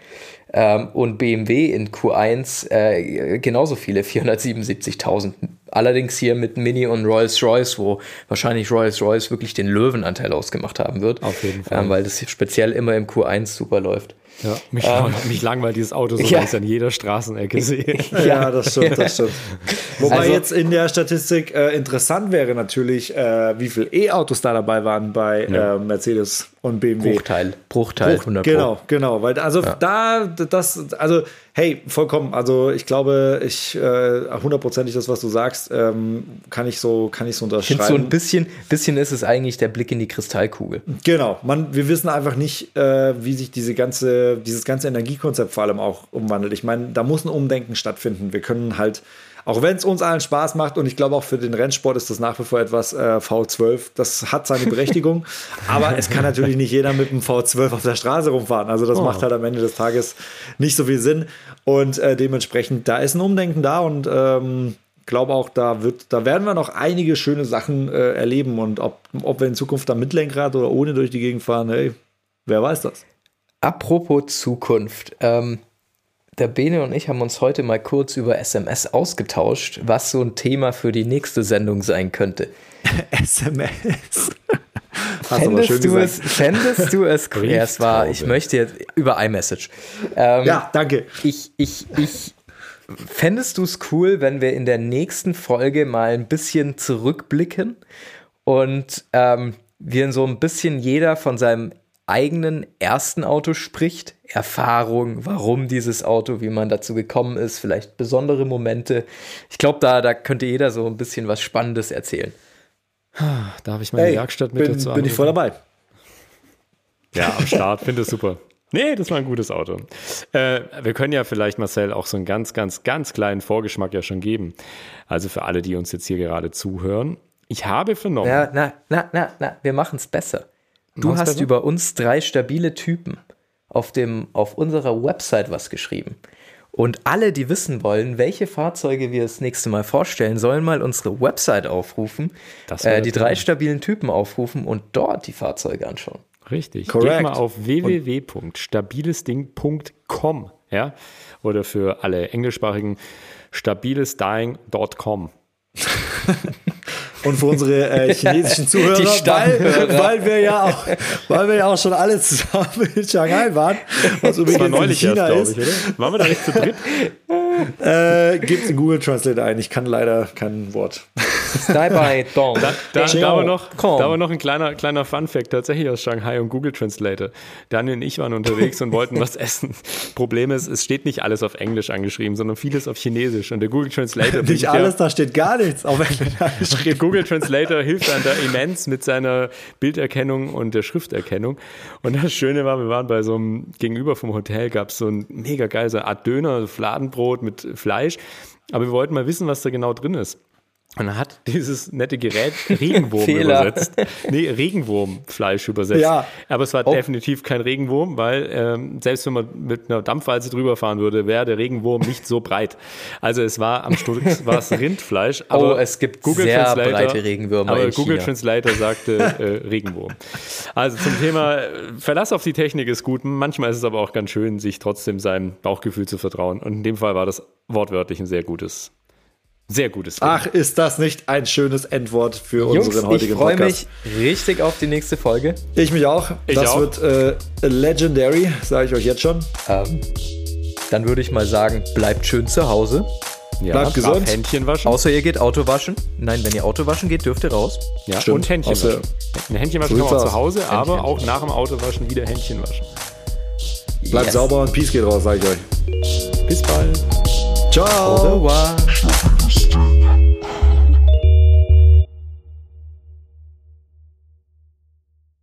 ähm, und BMW in Q1 äh, genauso viele, 477.000. Allerdings hier mit Mini und Rolls-Royce, wo wahrscheinlich Rolls-Royce wirklich den Löwenanteil ausgemacht haben wird. Auf jeden Fall. Ähm, weil das speziell immer im Q1 super läuft. Ja, mich, ähm, mich langweilt dieses Auto so, ja. ich es an jeder Straßenecke sehe. ja, das stimmt, das stimmt. Wobei also, jetzt in der Statistik äh, interessant wäre natürlich, äh, wie viele E-Autos da dabei waren bei ja. äh, Mercedes und BMW. Bruchteil, Bruchteil, Bruch, 100 Genau, genau, weil also ja. da, das, also hey, vollkommen, also ich glaube, ich äh, hundertprozentig das, was du sagst, ähm, kann ich so, kann ich so unterschreiben. So ein bisschen, bisschen ist es eigentlich der Blick in die Kristallkugel. Genau, man, wir wissen einfach nicht, äh, wie sich diese ganze, dieses ganze Energiekonzept vor allem auch umwandelt. Ich meine, da muss ein Umdenken stattfinden. Wir können halt auch wenn es uns allen Spaß macht und ich glaube auch für den Rennsport ist das nach wie vor etwas äh, V12. Das hat seine Berechtigung, aber es kann natürlich nicht jeder mit einem V12 auf der Straße rumfahren. Also das oh. macht halt am Ende des Tages nicht so viel Sinn und äh, dementsprechend da ist ein Umdenken da und ähm, glaube auch, da wird, da werden wir noch einige schöne Sachen äh, erleben und ob, ob wir in Zukunft da mit Lenkrad oder ohne durch die Gegend fahren, hey, wer weiß das. Apropos Zukunft, ähm, der Bene und ich haben uns heute mal kurz über SMS ausgetauscht, was so ein Thema für die nächste Sendung sein könnte. SMS. fändest, du es, fändest du es cool? Ja, es war, ich möchte jetzt über iMessage. Ähm, ja, danke. Ich, ich, ich, fändest du es cool, wenn wir in der nächsten Folge mal ein bisschen zurückblicken und ähm, wir so ein bisschen jeder von seinem eigenen ersten Auto spricht, Erfahrung, warum dieses Auto, wie man dazu gekommen ist, vielleicht besondere Momente. Ich glaube, da, da könnte jeder so ein bisschen was Spannendes erzählen. Darf ich meine hey, Werkstatt mit bin, dazu Bin ich voll dabei. Ja, am Start, finde es super. Nee, das war ein gutes Auto. Äh, wir können ja vielleicht, Marcel, auch so einen ganz, ganz, ganz kleinen Vorgeschmack ja schon geben. Also für alle, die uns jetzt hier gerade zuhören. Ich habe vernommen. Ja, na, na, na, na, wir machen es besser. Du hast über uns drei stabile Typen auf, dem, auf unserer Website was geschrieben. Und alle, die wissen wollen, welche Fahrzeuge wir das nächste Mal vorstellen, sollen mal unsere Website aufrufen, äh, die drei stabilen Typen aufrufen und dort die Fahrzeuge anschauen. Richtig. Correct. Geht mal auf www.stabilesding.com, ja, oder für alle englischsprachigen stabilesdying.com. und für unsere äh, chinesischen Zuhörer, weil, weil, wir ja auch, weil wir ja auch schon alle zusammen in Shanghai waren, was übrigens war neulich in China erst, ist. Ich, Waren wir da nicht zu dritt? äh, Gibt in Google Translate ein. Ich kann leider kein Wort. Dabei Dong. Da, da, da, war noch, da war noch ein kleiner, kleiner Fun-Fact tatsächlich aus Shanghai und Google Translator. Daniel und ich waren unterwegs und wollten was essen. Problem ist, es steht nicht alles auf Englisch angeschrieben, sondern vieles auf Chinesisch. Und der Google Translator. nicht alles, ja, da steht gar nichts auf Englisch angeschrieben. Google Translator hilft einem da immens mit seiner Bilderkennung und der Schrifterkennung. Und das Schöne war, wir waren bei so einem Gegenüber vom Hotel, gab es so ein mega geil, so eine Art Döner, Fladenbrot mit Fleisch. Aber wir wollten mal wissen, was da genau drin ist. Und er hat dieses nette Gerät Regenwurm übersetzt. Nee, Regenwurmfleisch übersetzt. Ja. Aber es war oh. definitiv kein Regenwurm, weil ähm, selbst wenn man mit einer Dampfwalze drüber fahren würde, wäre der Regenwurm nicht so breit. Also es war am Stück war es Rindfleisch. Oh, aber oh, es gibt Google sehr Translator, breite Regenwürmer Aber Google China. Translator sagte äh, Regenwurm. Also zum Thema Verlass auf die Technik ist gut. Manchmal ist es aber auch ganz schön, sich trotzdem seinem Bauchgefühl zu vertrauen. Und in dem Fall war das wortwörtlich ein sehr gutes sehr gutes Film. Ach, ist das nicht ein schönes Endwort für Jungs, unseren heutigen Podcast? Ich freue mich richtig auf die nächste Folge. Ich mich auch. Ich das auch. wird äh, legendary, sage ich euch jetzt schon. Ähm, dann würde ich mal sagen, bleibt schön zu Hause. Ja, bleibt gesund. Händchen waschen. Außer ihr geht Auto waschen. Nein, wenn ihr Auto waschen geht, dürft ihr raus. Ja, Stimmt. und Händchen waschen. Ein Händchen waschen kann man zu Hause, Händchen. aber auch nach dem Autowaschen wieder Händchen waschen. Bleibt yes. sauber und Peace geht raus, sage ich euch. Bis bald. Ciao. Au revoir. Herbst.